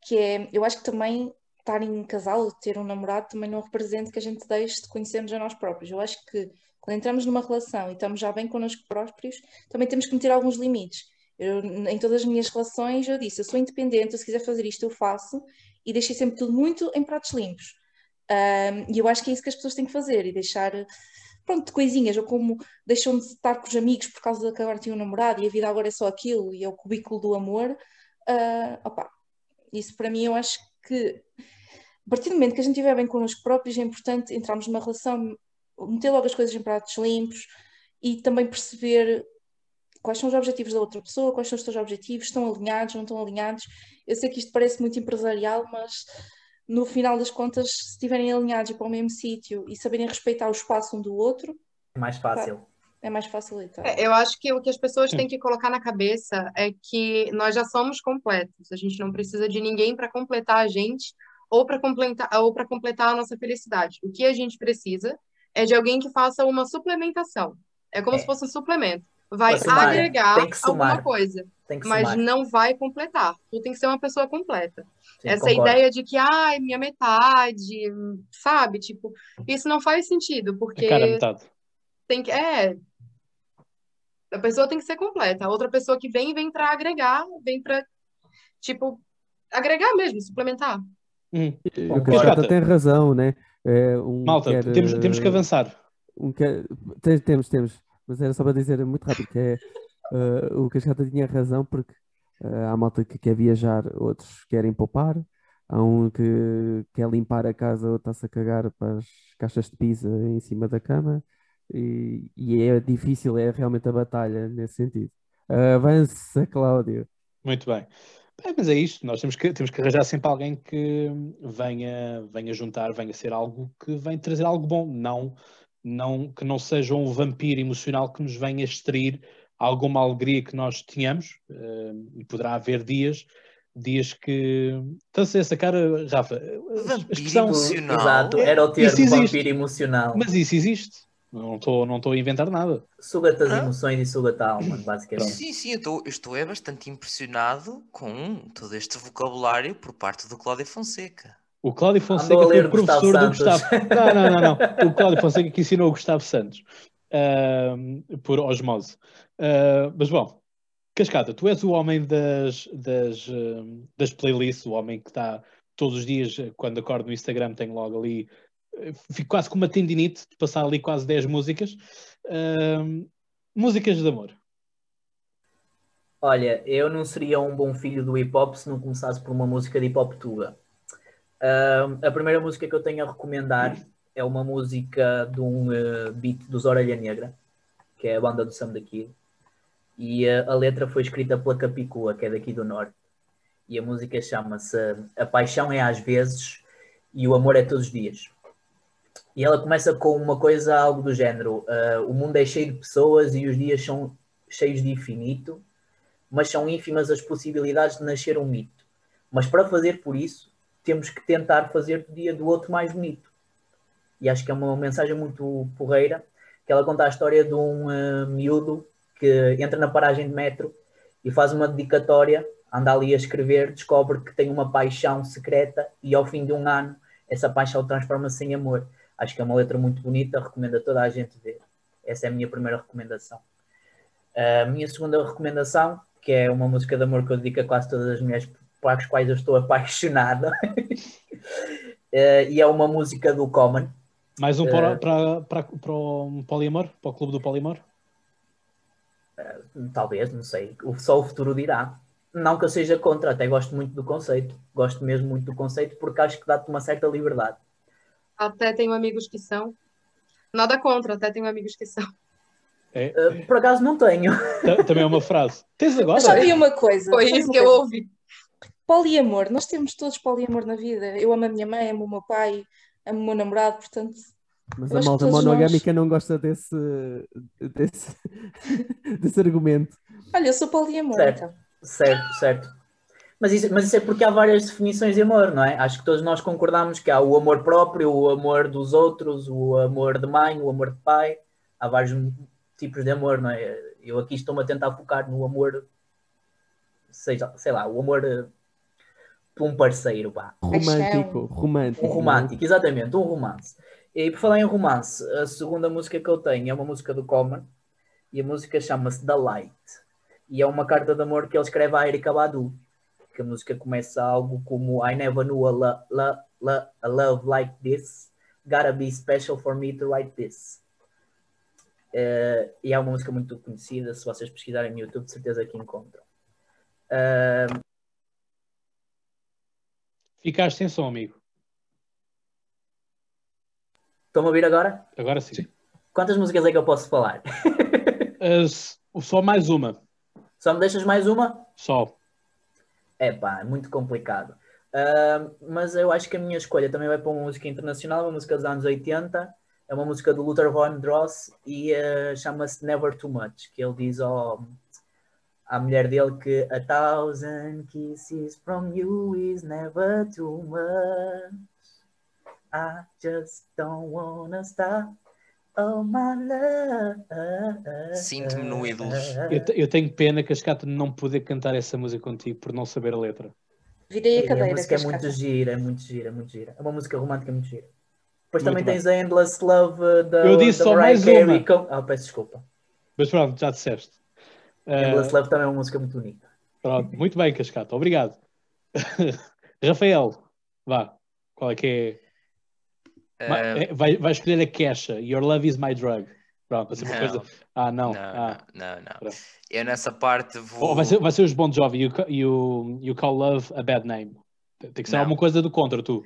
que é, eu acho que também estar em casal, ter um namorado, também não representa que a gente deixe de conhecermos a nós próprios. Eu acho que quando entramos numa relação e estamos já bem connosco próprios, também temos que meter alguns limites. Eu, em todas as minhas relações, eu disse, eu sou independente, eu, se quiser fazer isto, eu faço, e deixei sempre tudo muito em pratos limpos. Ahm, e eu acho que é isso que as pessoas têm que fazer, e deixar, pronto, de coisinhas, ou como deixam de estar com os amigos por causa de que agora tinham um namorado e a vida agora é só aquilo e é o cubículo do amor. Ah, opa, isso para mim eu acho que a partir do momento que a gente estiver bem connosco próprios é importante entrarmos numa relação, meter logo as coisas em pratos limpos e também perceber quais são os objetivos da outra pessoa, quais são os teus objetivos, estão alinhados, não estão alinhados. Eu sei que isto parece muito empresarial, mas no final das contas, se estiverem alinhados e para o mesmo sítio e saberem respeitar o espaço um do outro, mais fácil. É mais facilitar. É, Eu acho que o que as pessoas têm que colocar na cabeça é que nós já somos completos. A gente não precisa de ninguém para completar a gente ou para completar ou para completar a nossa felicidade. O que a gente precisa é de alguém que faça uma suplementação. É como É. se fosse um suplemento. Vai Pra somar, agregar tem que somar. alguma coisa, Tem que mas não vai completar. Tu tem que ser uma pessoa completa. Sim, Essa concordo. ideia de que, ai, minha metade, sabe? Tipo, isso não faz sentido, porque A cara metade. tem que. É. A pessoa tem que ser completa. A outra pessoa que vem, vem para agregar, vem para, tipo, agregar mesmo, suplementar. Hum. O Concordo. Cascata tem razão, né? É, um Malta, quer, temos, temos que avançar. um quer- tem- temos, temos. Mas era só para dizer muito rápido que é, eh, o Cascata tinha razão porque eh, há malta que quer viajar, outros querem poupar, há um que quer limpar a casa, outro está-se a cagar para as caixas de pizza em cima da cama e, e é difícil, é realmente a batalha nesse sentido. Avança, Cláudio. Muito bem. Bem, mas é isto, nós temos que, temos que arranjar sempre alguém que venha, venha juntar, venha ser algo que venha trazer algo bom, não, não que não seja um vampiro emocional que nos venha extrair alguma alegria que nós tínhamos, eh, e poderá haver dias, dias que. Estás a sacar, Rafa? Vampiro expressão- emocional. Exato, era o termo vampiro emocional. Mas isso existe. Não estou não estou a inventar nada. Suga-te as Ah. emoções e suga-te a alma, basicamente. Sim, sim, eu estou, eu estou é bastante impressionado com todo este vocabulário por parte do Cláudio Fonseca. O Cláudio Fonseca foi professor Gustavo do. Gustavo. Não, não, não, não. O Cláudio Fonseca que ensinou o Gustavo Santos ahm, por osmose. Ah, mas bom, Cascata, tu és o homem das, das, das playlists, o homem que está todos os dias, quando acordo no Instagram, tenho logo ali, fico quase com uma tendinite de passar ali quase 10 músicas. Ahm, músicas de amor. Olha, eu não seria um bom filho do hip hop se não começasse por uma música de hip hop tuga. Ahm, a primeira música que eu tenho a recomendar é uma música de um eh, beat dos Orelha Negra, que é a banda do Sam da Kid. E eh, a letra foi escrita pela Capicua, que é daqui do Norte. E a música chama-se A Paixão é às vezes e o amor é todos os dias. E ela começa com uma coisa, algo do género: ah, o mundo é cheio de pessoas e os dias são cheios de infinito mas são ínfimas as possibilidades de nascer um mito. Mas para fazer por isso, temos que tentar fazer do dia do outro mais bonito. e acho que é uma mensagem muito porreira, que ela conta a história de um uh, miúdo que entra na paragem de metro e faz uma dedicatória, anda ali a escrever, descobre que tem uma paixão secreta e ao fim de um ano essa paixão transforma-se em amor. Acho que é uma letra muito bonita, recomendo a toda a gente ver. Essa é a minha primeira recomendação. A minha segunda recomendação, que é uma música de amor que eu dedico a quase todas as mulheres para as quais eu estou apaixonada, e é uma música do Common. Mais um para, para, para, para o Poliamor? Para o clube do Poliamor? Talvez, não sei. Só o futuro dirá. Não que eu seja contra, até gosto muito do conceito. Gosto mesmo muito do conceito porque acho que dá-te uma certa liberdade. Até tenho amigos que são. Nada contra, até tenho amigos que são. É, Uh, por acaso não tenho. Também é uma frase. Tens agora? Mas já vi uma coisa. Foi isso que eu ouvi. Poliamor, nós temos todos poliamor na vida. Eu amo a minha mãe, amo o meu pai, amo o meu namorado, portanto. Mas a malta monogâmica não gosta desse, desse, desse argumento. Olha, eu sou poliamor, Certo. então. Certo, certo. Mas isso, mas isso é porque há várias definições de amor, não é? Acho que todos nós concordamos que há o amor próprio, o amor dos outros, o amor de mãe, o amor de pai. Há vários tipos de amor, não é? Eu aqui estou-me a tentar focar no amor, seja, sei lá, o amor eh, por um parceiro, pá. Romântico, romântico. Um romântico, exatamente, um romance. E por falar em romance, a segunda música que eu tenho é uma música do Common e a música chama-se The Light. E é uma carta de amor que ele escreve à Erika Badu. Que a música começa algo como I never knew a, lo- lo- lo- a love like this. Gotta be special for me to write this. Eh, e é uma música muito conhecida. Se vocês pesquisarem no YouTube, de certeza que encontram. Eh, Ficaste sem som, amigo. Estão-me a ouvir agora? Agora sim. Sim. Quantas músicas é que eu posso falar? As- só mais uma. Só me deixas mais uma? Só. É pá, é muito complicado. Ah, mas eu acho que a minha escolha também vai para uma música internacional, uma música dos anos 80. É uma música do Luther Vandross e ah, chama-se Never Too Much, que ele diz ao, à mulher dele que A thousand kisses from you is never too much. I just don't wanna stop all my love. Sinto-me no Ídolos. Eu, te- eu tenho pena, Cascata, de não poder cantar essa música contigo por não saber a letra. Virei a E a cadeira. música é muito gira, é muito gira, é muito gira. É uma música romântica muito gira. Depois Muito também bem. tens a Endless Love uh, da, Eu disse da só Mariah mais Carey uma. com- Ah, peço desculpa. Mas pronto, já disseste. Endless Love também é uma música muito bonita. pronto, muito bem, Cascata. Obrigado. Rafael, vá. Qual é que é? Ah, é, Vai, vai escolher a queixa. Your love is my drug. Pronto, vai ser uma coisa. Ah, não. não, ah. não, não, não. Eu nessa parte vou. Ou vai, ser, vai ser os Bon Jovi. You, you, you call love a bad name. Tem que ser Não. alguma coisa do contra, tu.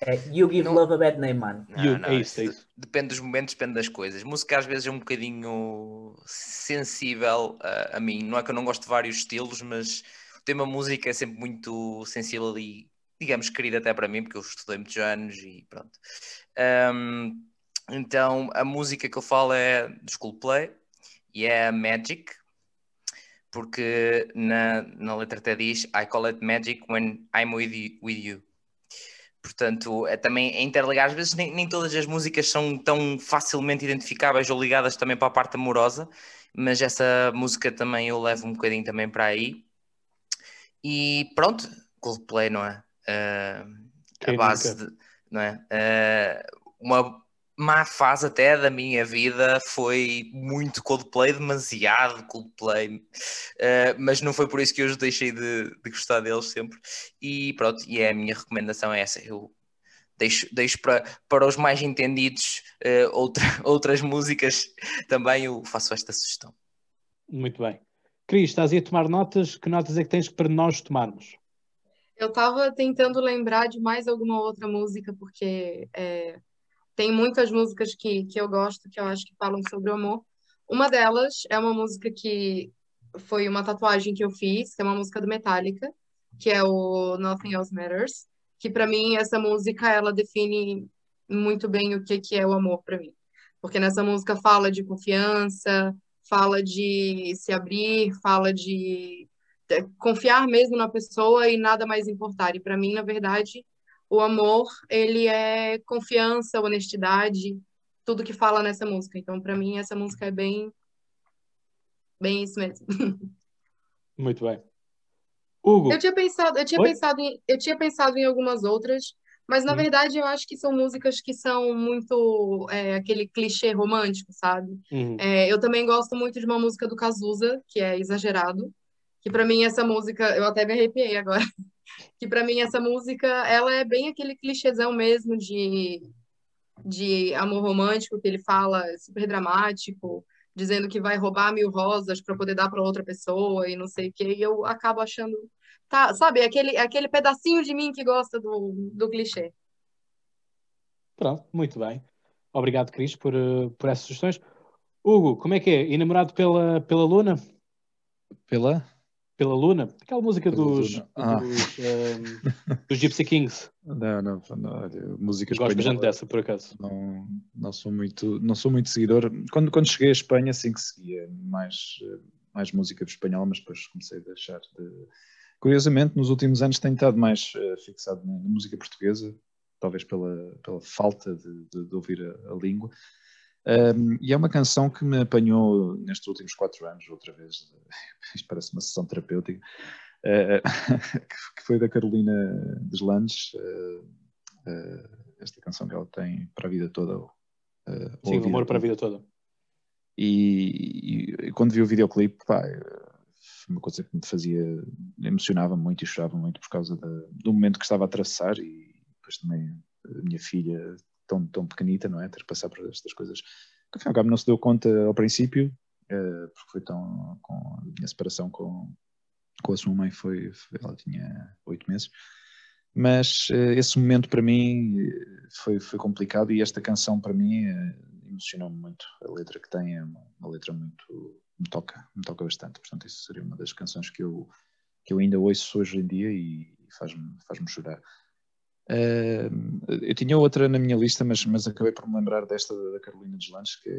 É You Give Não. Love a Bad Name, mano. Não, You- não, é isso, é isso isso. Depende dos momentos, depende das coisas. Música às vezes é um bocadinho sensível a, a mim. Não é que eu não gosto de vários estilos, mas o tema música é sempre muito sensível e, digamos, querido até para mim, porque eu estudei muitos anos e pronto. Ahm, então, a música que eu falo é do Coldplay e é Magic, porque na, na letra até diz I call it magic when I'm with you. With you. Portanto, é também é interligar. Às vezes nem, nem todas as músicas são tão facilmente identificáveis ou ligadas também para a parte amorosa, mas essa música também eu levo um bocadinho também para aí. E pronto, Coldplay, não é? Ah, a base nunca? de, não é? Ah, uma má fase até da minha vida foi muito Coldplay, demasiado Coldplay, Ah, mas não foi por isso que eu deixei de, de gostar deles sempre. E pronto, e é a minha recomendação é essa. Eu deixo, deixo para, para os mais entendidos ah, outra, outras músicas também, eu faço esta sugestão. Muito bem. Cris, estás aí a tomar notas? Que notas é que tens para nós tomarmos? Eu tava tentando lembrar de mais alguma outra música, porque é, tem muitas músicas que, que eu gosto, que eu acho que falam sobre o amor. Uma delas é uma música que foi uma tatuagem que eu fiz, que é uma música do Metallica, que é o Nothing Else Matters, que para mim essa música ela define muito bem o que que é o amor para mim. Porque nessa música fala de confiança, fala de se abrir, fala de confiar mesmo na pessoa e nada mais importar. E para mim, na verdade, o amor, ele é confiança, honestidade, tudo que fala nessa música. Então, para mim, essa música é bem, bem isso mesmo. Muito bem. Hugo, Eu tinha pensado, eu tinha Oi? pensado em, eu tinha pensado em algumas outras, mas na Hum. verdade eu acho que são músicas que são muito é, aquele clichê romântico, sabe? Uhum. É, eu também gosto muito de uma música do Cazuza, que é Exagerado, que pra mim essa música, eu até me arrepiei agora, que pra mim essa música, ela é bem aquele clichêzão mesmo de, de amor romântico, que ele fala super dramático, dizendo que vai roubar mil rosas pra poder dar pra outra pessoa e não sei o quê, e eu acabo achando, tá, sabe, aquele, aquele pedacinho de mim que gosta do, do clichê. Pronto, muito bem. Obrigado, Cris, por, eh, por essas sugestões. Hugo, como é que é? Enamorado pela, pela Luna? Pela? Pela Luna? Aquela música Pela dos. Ah. dos, ehm, dos Gypsy Kings. Não, não, não música Gosto bastante dessa, por acaso. Não, não sou muito, não sou muito seguidor. Quando, quando cheguei à Espanha, sim que seguia mais, eh, mais música espanhola, mas depois comecei a deixar de. Curiosamente, nos últimos anos tenho estado mais eh, fixado na, na música portuguesa, talvez pela, pela falta de, de- de ouvir a, a língua. Um, e é uma canção que me apanhou nestes últimos quatro anos, outra vez. Isto parece uma sessão terapêutica. eh, que- foi da Carolina Deslandes, eh, eh, esta canção que ela tem para a vida toda. a Sim, amor para a vida toda. E, e- e quando vi o videoclipe, pá, foi uma coisa que me fazia, emocionava muito e chorava muito por causa da- do momento que estava a atravessar e depois também a minha filha tão, tão pequenita, não é? Ter que passar por estas coisas que, cabo, não se deu conta ao princípio, eh, porque foi tão, com a minha separação com, com a sua mãe foi, foi- ela tinha oito meses, mas eh, esse momento para mim eh, foi, foi complicado e esta canção para mim eh, emocionou-me muito. A letra que tem é uma, uma letra muito me toca, me toca bastante. Portanto, isso seria uma das canções que eu que eu ainda ouço hoje em dia e faz-me faz-me chorar. Eh, eu tinha outra na minha lista, mas, mas acabei por me lembrar desta da Carolina Deslandes, que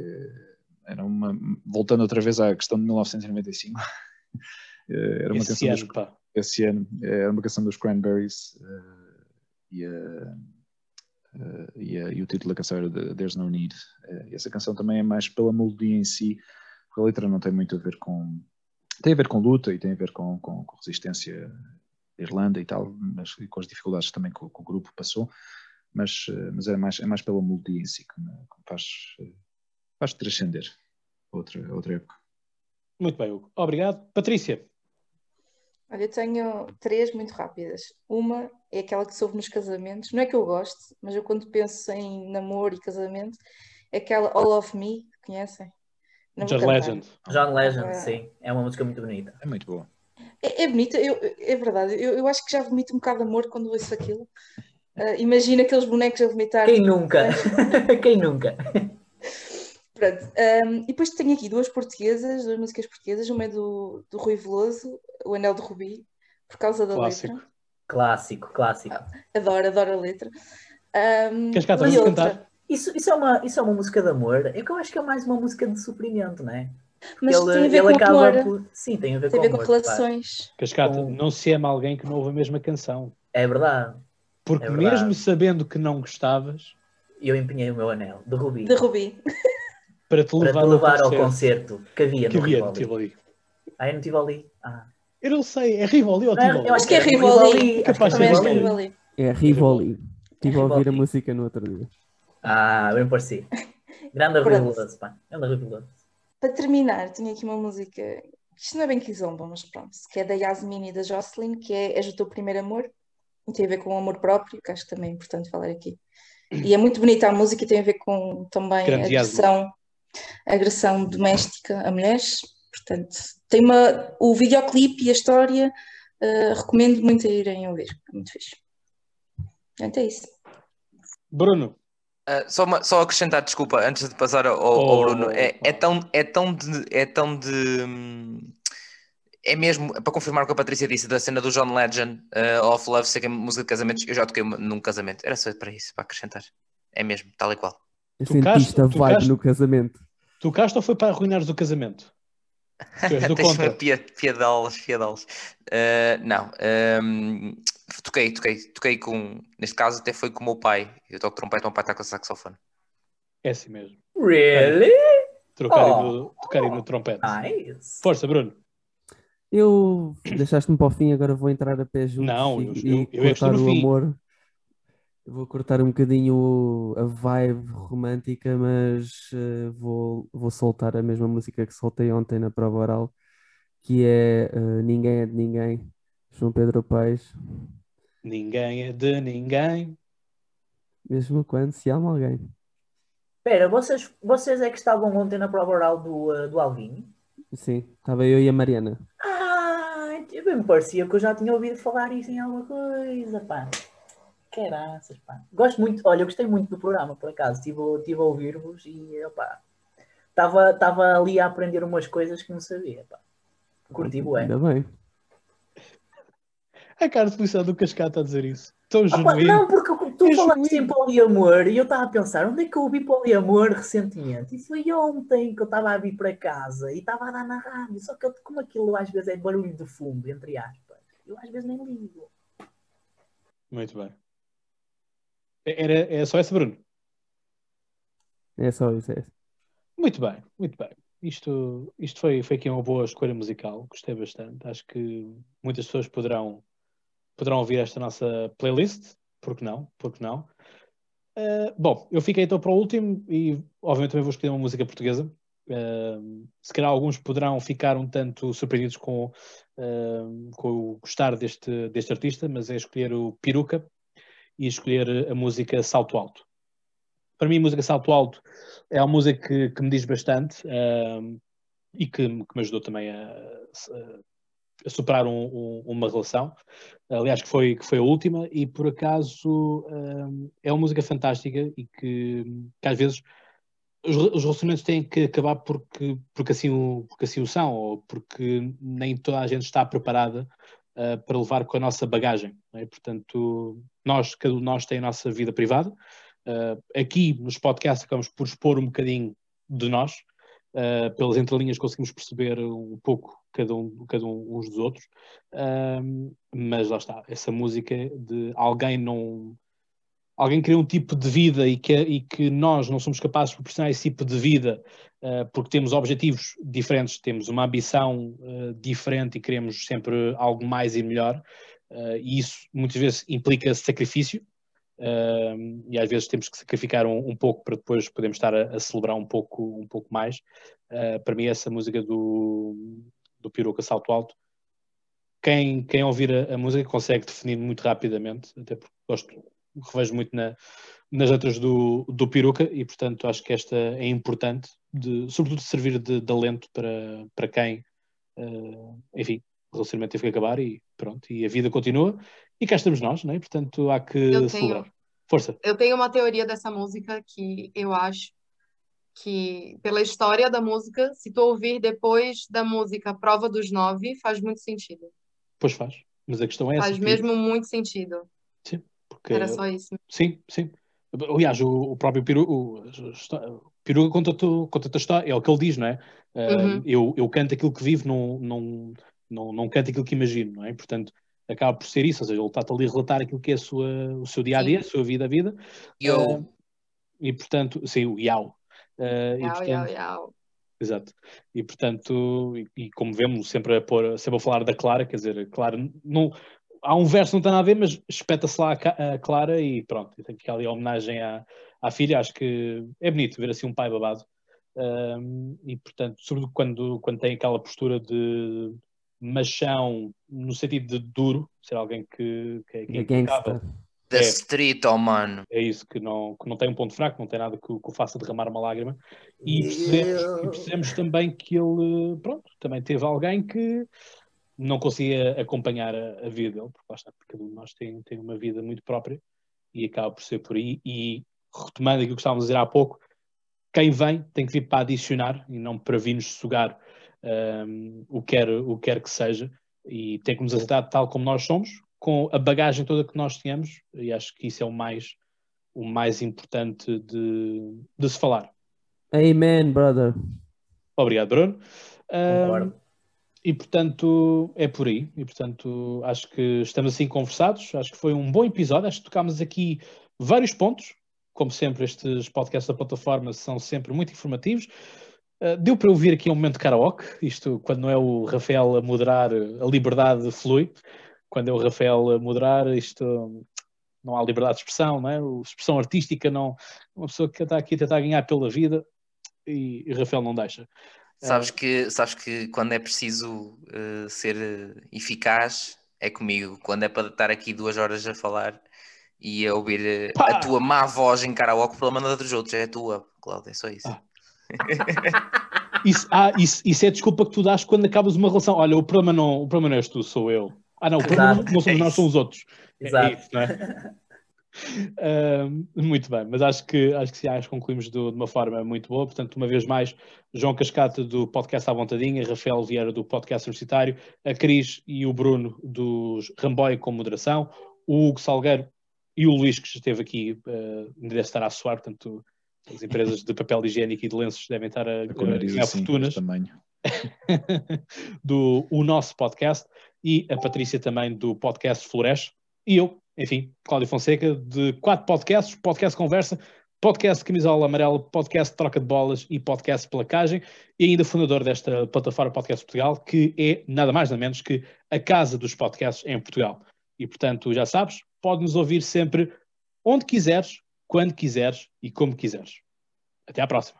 era uma. Voltando outra vez à questão de 1995, eh, era uma Esse canção dos, pá. esse ano, eh, era uma canção dos Cranberries eh, e, a- eh, e, a- e o título da canção era de There's No Need. E essa canção também é mais pela melodia em si, porque a letra não tem muito a ver com. Tem a ver com luta e tem a ver com, com, com resistência Irlanda e tal, mas com as dificuldades também que, o- que o grupo passou. Mas, eh, mas é, mais, é mais pela melodia em si que me, que me faz, eh, faz transcender a outra, outra época. Muito bem, Hugo. Obrigado. Patrícia. Olha, eu tenho três muito rápidas. Uma é aquela que soube nos casamentos. Não é que eu goste, mas eu quando penso em namoro e casamento, é aquela All of Me, conhecem? Não John. Legend. John Legend, Ah. sim. É uma música muito bonita. É muito boa. É, é bonita, é verdade. Eu, eu acho que já vomito um bocado de amor quando ouço aquilo. Ah, imagina aqueles bonecos a vomitar. Quem nunca? Quem nunca? Pronto. ahm, e depois tenho aqui duas portuguesas, duas músicas portuguesas. Uma é do, do Rui Veloso, O Anel de Rubi, por causa da Clássico. letra. Clássico, clássico. Adoro, adoro a letra. Ahm, Queres cá e também outra, cantar? Isso, isso, é uma, isso é uma música de amor. É que eu acho que é mais uma música de sofrimento, não é? Mas ele, tem a ver ele com acaba amor, por. Sim, tem a ver tem a com ver com claro. relações. Cascata, Com- não se ama alguém que não ouve a mesma canção. É verdade. Porque É verdade. mesmo sabendo que não gostavas, Eu empenhei o meu anel de Rubi De Rubi. para te para levar, te levar ao concerto concerto que havia que no havia. Tivoli. Ah, é no Tivoli? Ah. Eu não sei, é Rivoli ou Não, Tivoli? eu acho que é Rivoli. Capaz acho de que é é Rivoli. É Rivoli. Estive a ouvir a música no outro dia. Ah, bem parecido. Grande. Rui Veloso, pá. Grande Rui Veloso. Para terminar, tinha aqui uma música, isto não é bem kizomba, mas pronto, que é da Yasmin e da Jocelyn, que é És o teu primeiro amor, e tem a ver com o amor próprio, que acho que também é importante falar aqui. E é muito bonita a música e tem a ver com também Grande agressão, agressão doméstica a mulheres. Portanto, tem uma, o videoclipe e a história, eh, recomendo muito a irem ouvir, é muito fixe. Portanto, é isso. Bruno, Ah, só, uma- só acrescentar, desculpa, antes de passar ao, ao Oh, Bruno, é, é tão, é tão de. É tão de hum, é mesmo, para confirmar o que a Patrícia disse, da cena do John Legend, uh, Of Love, sei que é música de casamentos, eu já toquei num casamento. Era só para isso, para acrescentar. É mesmo, tal e qual. Eu Tocaste- sentiste a vibe tocaste- no casamento. tocaste ou foi para arruinares o casamento? Tu és do Tens contra. pia, piadolas, piadolas. Uh, não. hum, Toquei, toquei, toquei com. Neste caso, até foi com o meu pai. Eu toco trompete, o meu pai está com saxofone. É assim mesmo. Really? Trocar Oh. no, tocar no trompete. Nice. Força, Bruno. Eu deixaste-me para o fim, agora vou entrar a pé juntos Não, e, eu- e eu- cortar no o fim. amor. Eu Vou cortar um bocadinho o- a vibe romântica, mas eh, vou, vou soltar a mesma música que soltei ontem na prova oral, que é eh, Ninguém é de Ninguém, João Pedro Paes, Ninguém é de ninguém. mesmo quando se ama alguém. Espera, vocês, vocês é que estavam ontem na prova oral do, uh, do Alvin? Sim, estava eu e a Mariana. Ah, bem me parecia que eu já tinha ouvido falar isso em alguma coisa, pá. Caraças, pá. Gosto muito, olha, eu gostei muito do programa, por acaso. Estive, estive a ouvir-vos e, opá, estava estava ali a aprender umas coisas que não sabia, pá. Curti, bué. Ainda bem. A cara de felicidade do Cascata a dizer isso. Tão genuíno. não, porque tu É falaste em poliamor e eu estava a pensar, onde é que eu ouvi poliamor recentemente? E foi ontem que eu estava a vir para casa e estava a dar na rádio, só que eu, como aquilo às vezes é barulho de fundo, entre aspas, eu às vezes nem ligo. Muito bem. Era, é só essa, Bruno? É só isso. É. Muito bem, muito bem. Isto, isto foi, foi aqui uma boa escolha musical, gostei bastante. Acho que muitas pessoas poderão, poderão ouvir esta nossa playlist, porque não? Porque não? Uh, bom, eu fiquei então para o último e obviamente também vou escolher uma música portuguesa. Uh, se calhar alguns poderão ficar um tanto surpreendidos com, uh, com o gostar deste, deste artista, mas é escolher o Peruca e escolher a música Salto Alto. Para mim, a música Salto Alto é uma música que, que me diz bastante e que, que, me ajudou também a superar um, um, uma relação. Aliás, que foi, que foi a última, e por acaso um, é uma música fantástica e que, que às vezes os, os, relacionamentos têm que acabar porque, porque, assim o, porque assim o são, ou porque nem toda a gente está preparada uh, para levar com a nossa bagagem. É? Portanto, nós, cada um de nós tem a nossa vida privada. Uh, aqui nos podcasts acabamos por expor um bocadinho de nós, uh, pelas entrelinhas conseguimos perceber um pouco cada um, cada um uns dos outros, uh, mas lá está, essa música de alguém não alguém cria um tipo de vida e que, e que nós não somos capazes de proporcionar esse tipo de vida porque temos objetivos diferentes, temos uma ambição diferente e queremos sempre algo mais e melhor, e isso muitas vezes implica sacrifício, E às vezes temos que sacrificar um, um, pouco para depois podermos estar a, a celebrar um pouco, um pouco mais. Uh, para mim, essa música do, do Piroca Salto Alto, quem, quem ouvir a, a, música consegue definir muito rapidamente, até porque gosto, revejo muito na, nas letras do, do Piroca e, portanto, acho que esta é importante, de, sobretudo de servir de, de alento para, para quem, uh, enfim, o relacionamento teve que acabar e pronto, e a vida continua. E cá estamos nós, não é? Portanto, há que eu celebrar. Tenho, Força. Eu tenho uma teoria dessa música que eu acho que, pela história da música, se tu ouvir depois da música Prova dos Nove, faz muito sentido. Pois faz. Mas a questão é faz essa. Faz mesmo que... muito sentido. Sim. Porque... Era só isso. Sim, sim. Aliás, o, o próprio Peru, o, o Peruga conta-te conta a história, é o que ele diz, não é? Uhum. Uh, eu, eu canto aquilo que vivo, não, não, não, não canto aquilo que imagino, não é? Portanto, acaba por ser isso, ou seja, ele está ali a relatar aquilo que é sua, o seu dia a dia, a sua vida a vida. Eu. Uh, e portanto, sim, o Yao. Uh, yau, e, portanto, yau, yau. Exato. E portanto, e, e, como vemos, sempre a, pôr, sempre a falar da Clara, quer dizer, Clara, não, há um verso que não tem nada a ver, mas espeta-se lá a, a, Clara e pronto, tem aqui ali a homenagem à, à filha, acho que é bonito ver assim um pai babado. Um, e portanto, sobretudo quando, quando tem aquela postura de machão no sentido de duro, ser alguém que, que, que é impecável. Da é, street, oh mano. É isso, que não, que não tem um ponto fraco, não tem nada que, que o faça derramar uma lágrima. E percebemos, e percebemos também que ele, pronto, também teve alguém que não conseguia acompanhar a, a vida dele, porque está, porque cada um de nós tem, tem uma vida muito própria e acaba por ser por aí. E retomando aquilo que estávamos a dizer há pouco, quem vem tem que vir para adicionar e não para vir nos sugar um, o, que quer, o que quer que seja e tem que nos aceitar tal como nós somos, com a bagagem toda que nós tínhamos, e acho que isso é o mais, o mais importante de, de se falar. Amen, brother. Obrigado, Bruno. Um, E portanto é por aí. E portanto acho que estamos assim conversados. Acho que foi um bom episódio. Acho que tocámos aqui vários pontos. Como sempre, estes podcasts da plataforma são sempre muito informativos. Uh, deu para ouvir aqui um momento de karaoke, isto quando não é o Rafael a moderar, a liberdade flui. Quando é o Rafael a moderar, isto não há liberdade de expressão, não é? A expressão artística não. Uma pessoa que está aqui a tentar ganhar pela vida e, e Rafael não deixa. Sabes que, sabes que quando é preciso uh, ser uh, eficaz é comigo. Quando é para estar aqui duas horas a falar e a ouvir uh, a tua má voz em karaoke, pelo menos dos outros, é a tua, Cláudia, é só isso. Ah. Isso, ah, isso, isso é a desculpa que tu dás quando acabas uma relação. Olha, o problema não, o problema não és tu, sou eu. Ah, não, o problema não, não somos nós, são os outros. Exato. É isso, não é? Uh, muito bem, mas acho que acho que sim, acho que concluímos do, de uma forma muito boa. Portanto, uma vez mais, João Cascata do podcast à vontadinha, Rafael Vieira do podcast universitário, a Cris e o Bruno dos Ramboy com moderação, o Hugo Salgueiro e o Luís que esteve aqui, uh, deve estar a soar, portanto, as empresas de papel higiênico e de lenços devem estar a, a, ganhar fortunas. do o nosso podcast e a Patrícia também do podcast Floresce. E eu, enfim, Cláudio Fonseca, de quatro podcasts, podcast Conversa, podcast Camisola Amarela, podcast Troca de Bolas e podcast Placagem, e ainda fundador desta plataforma Podcast Portugal, que é nada mais nada menos que a casa dos podcasts em Portugal. E, portanto, já sabes, pode-nos ouvir sempre onde quiseres, quando quiseres e como quiseres. Até à próxima.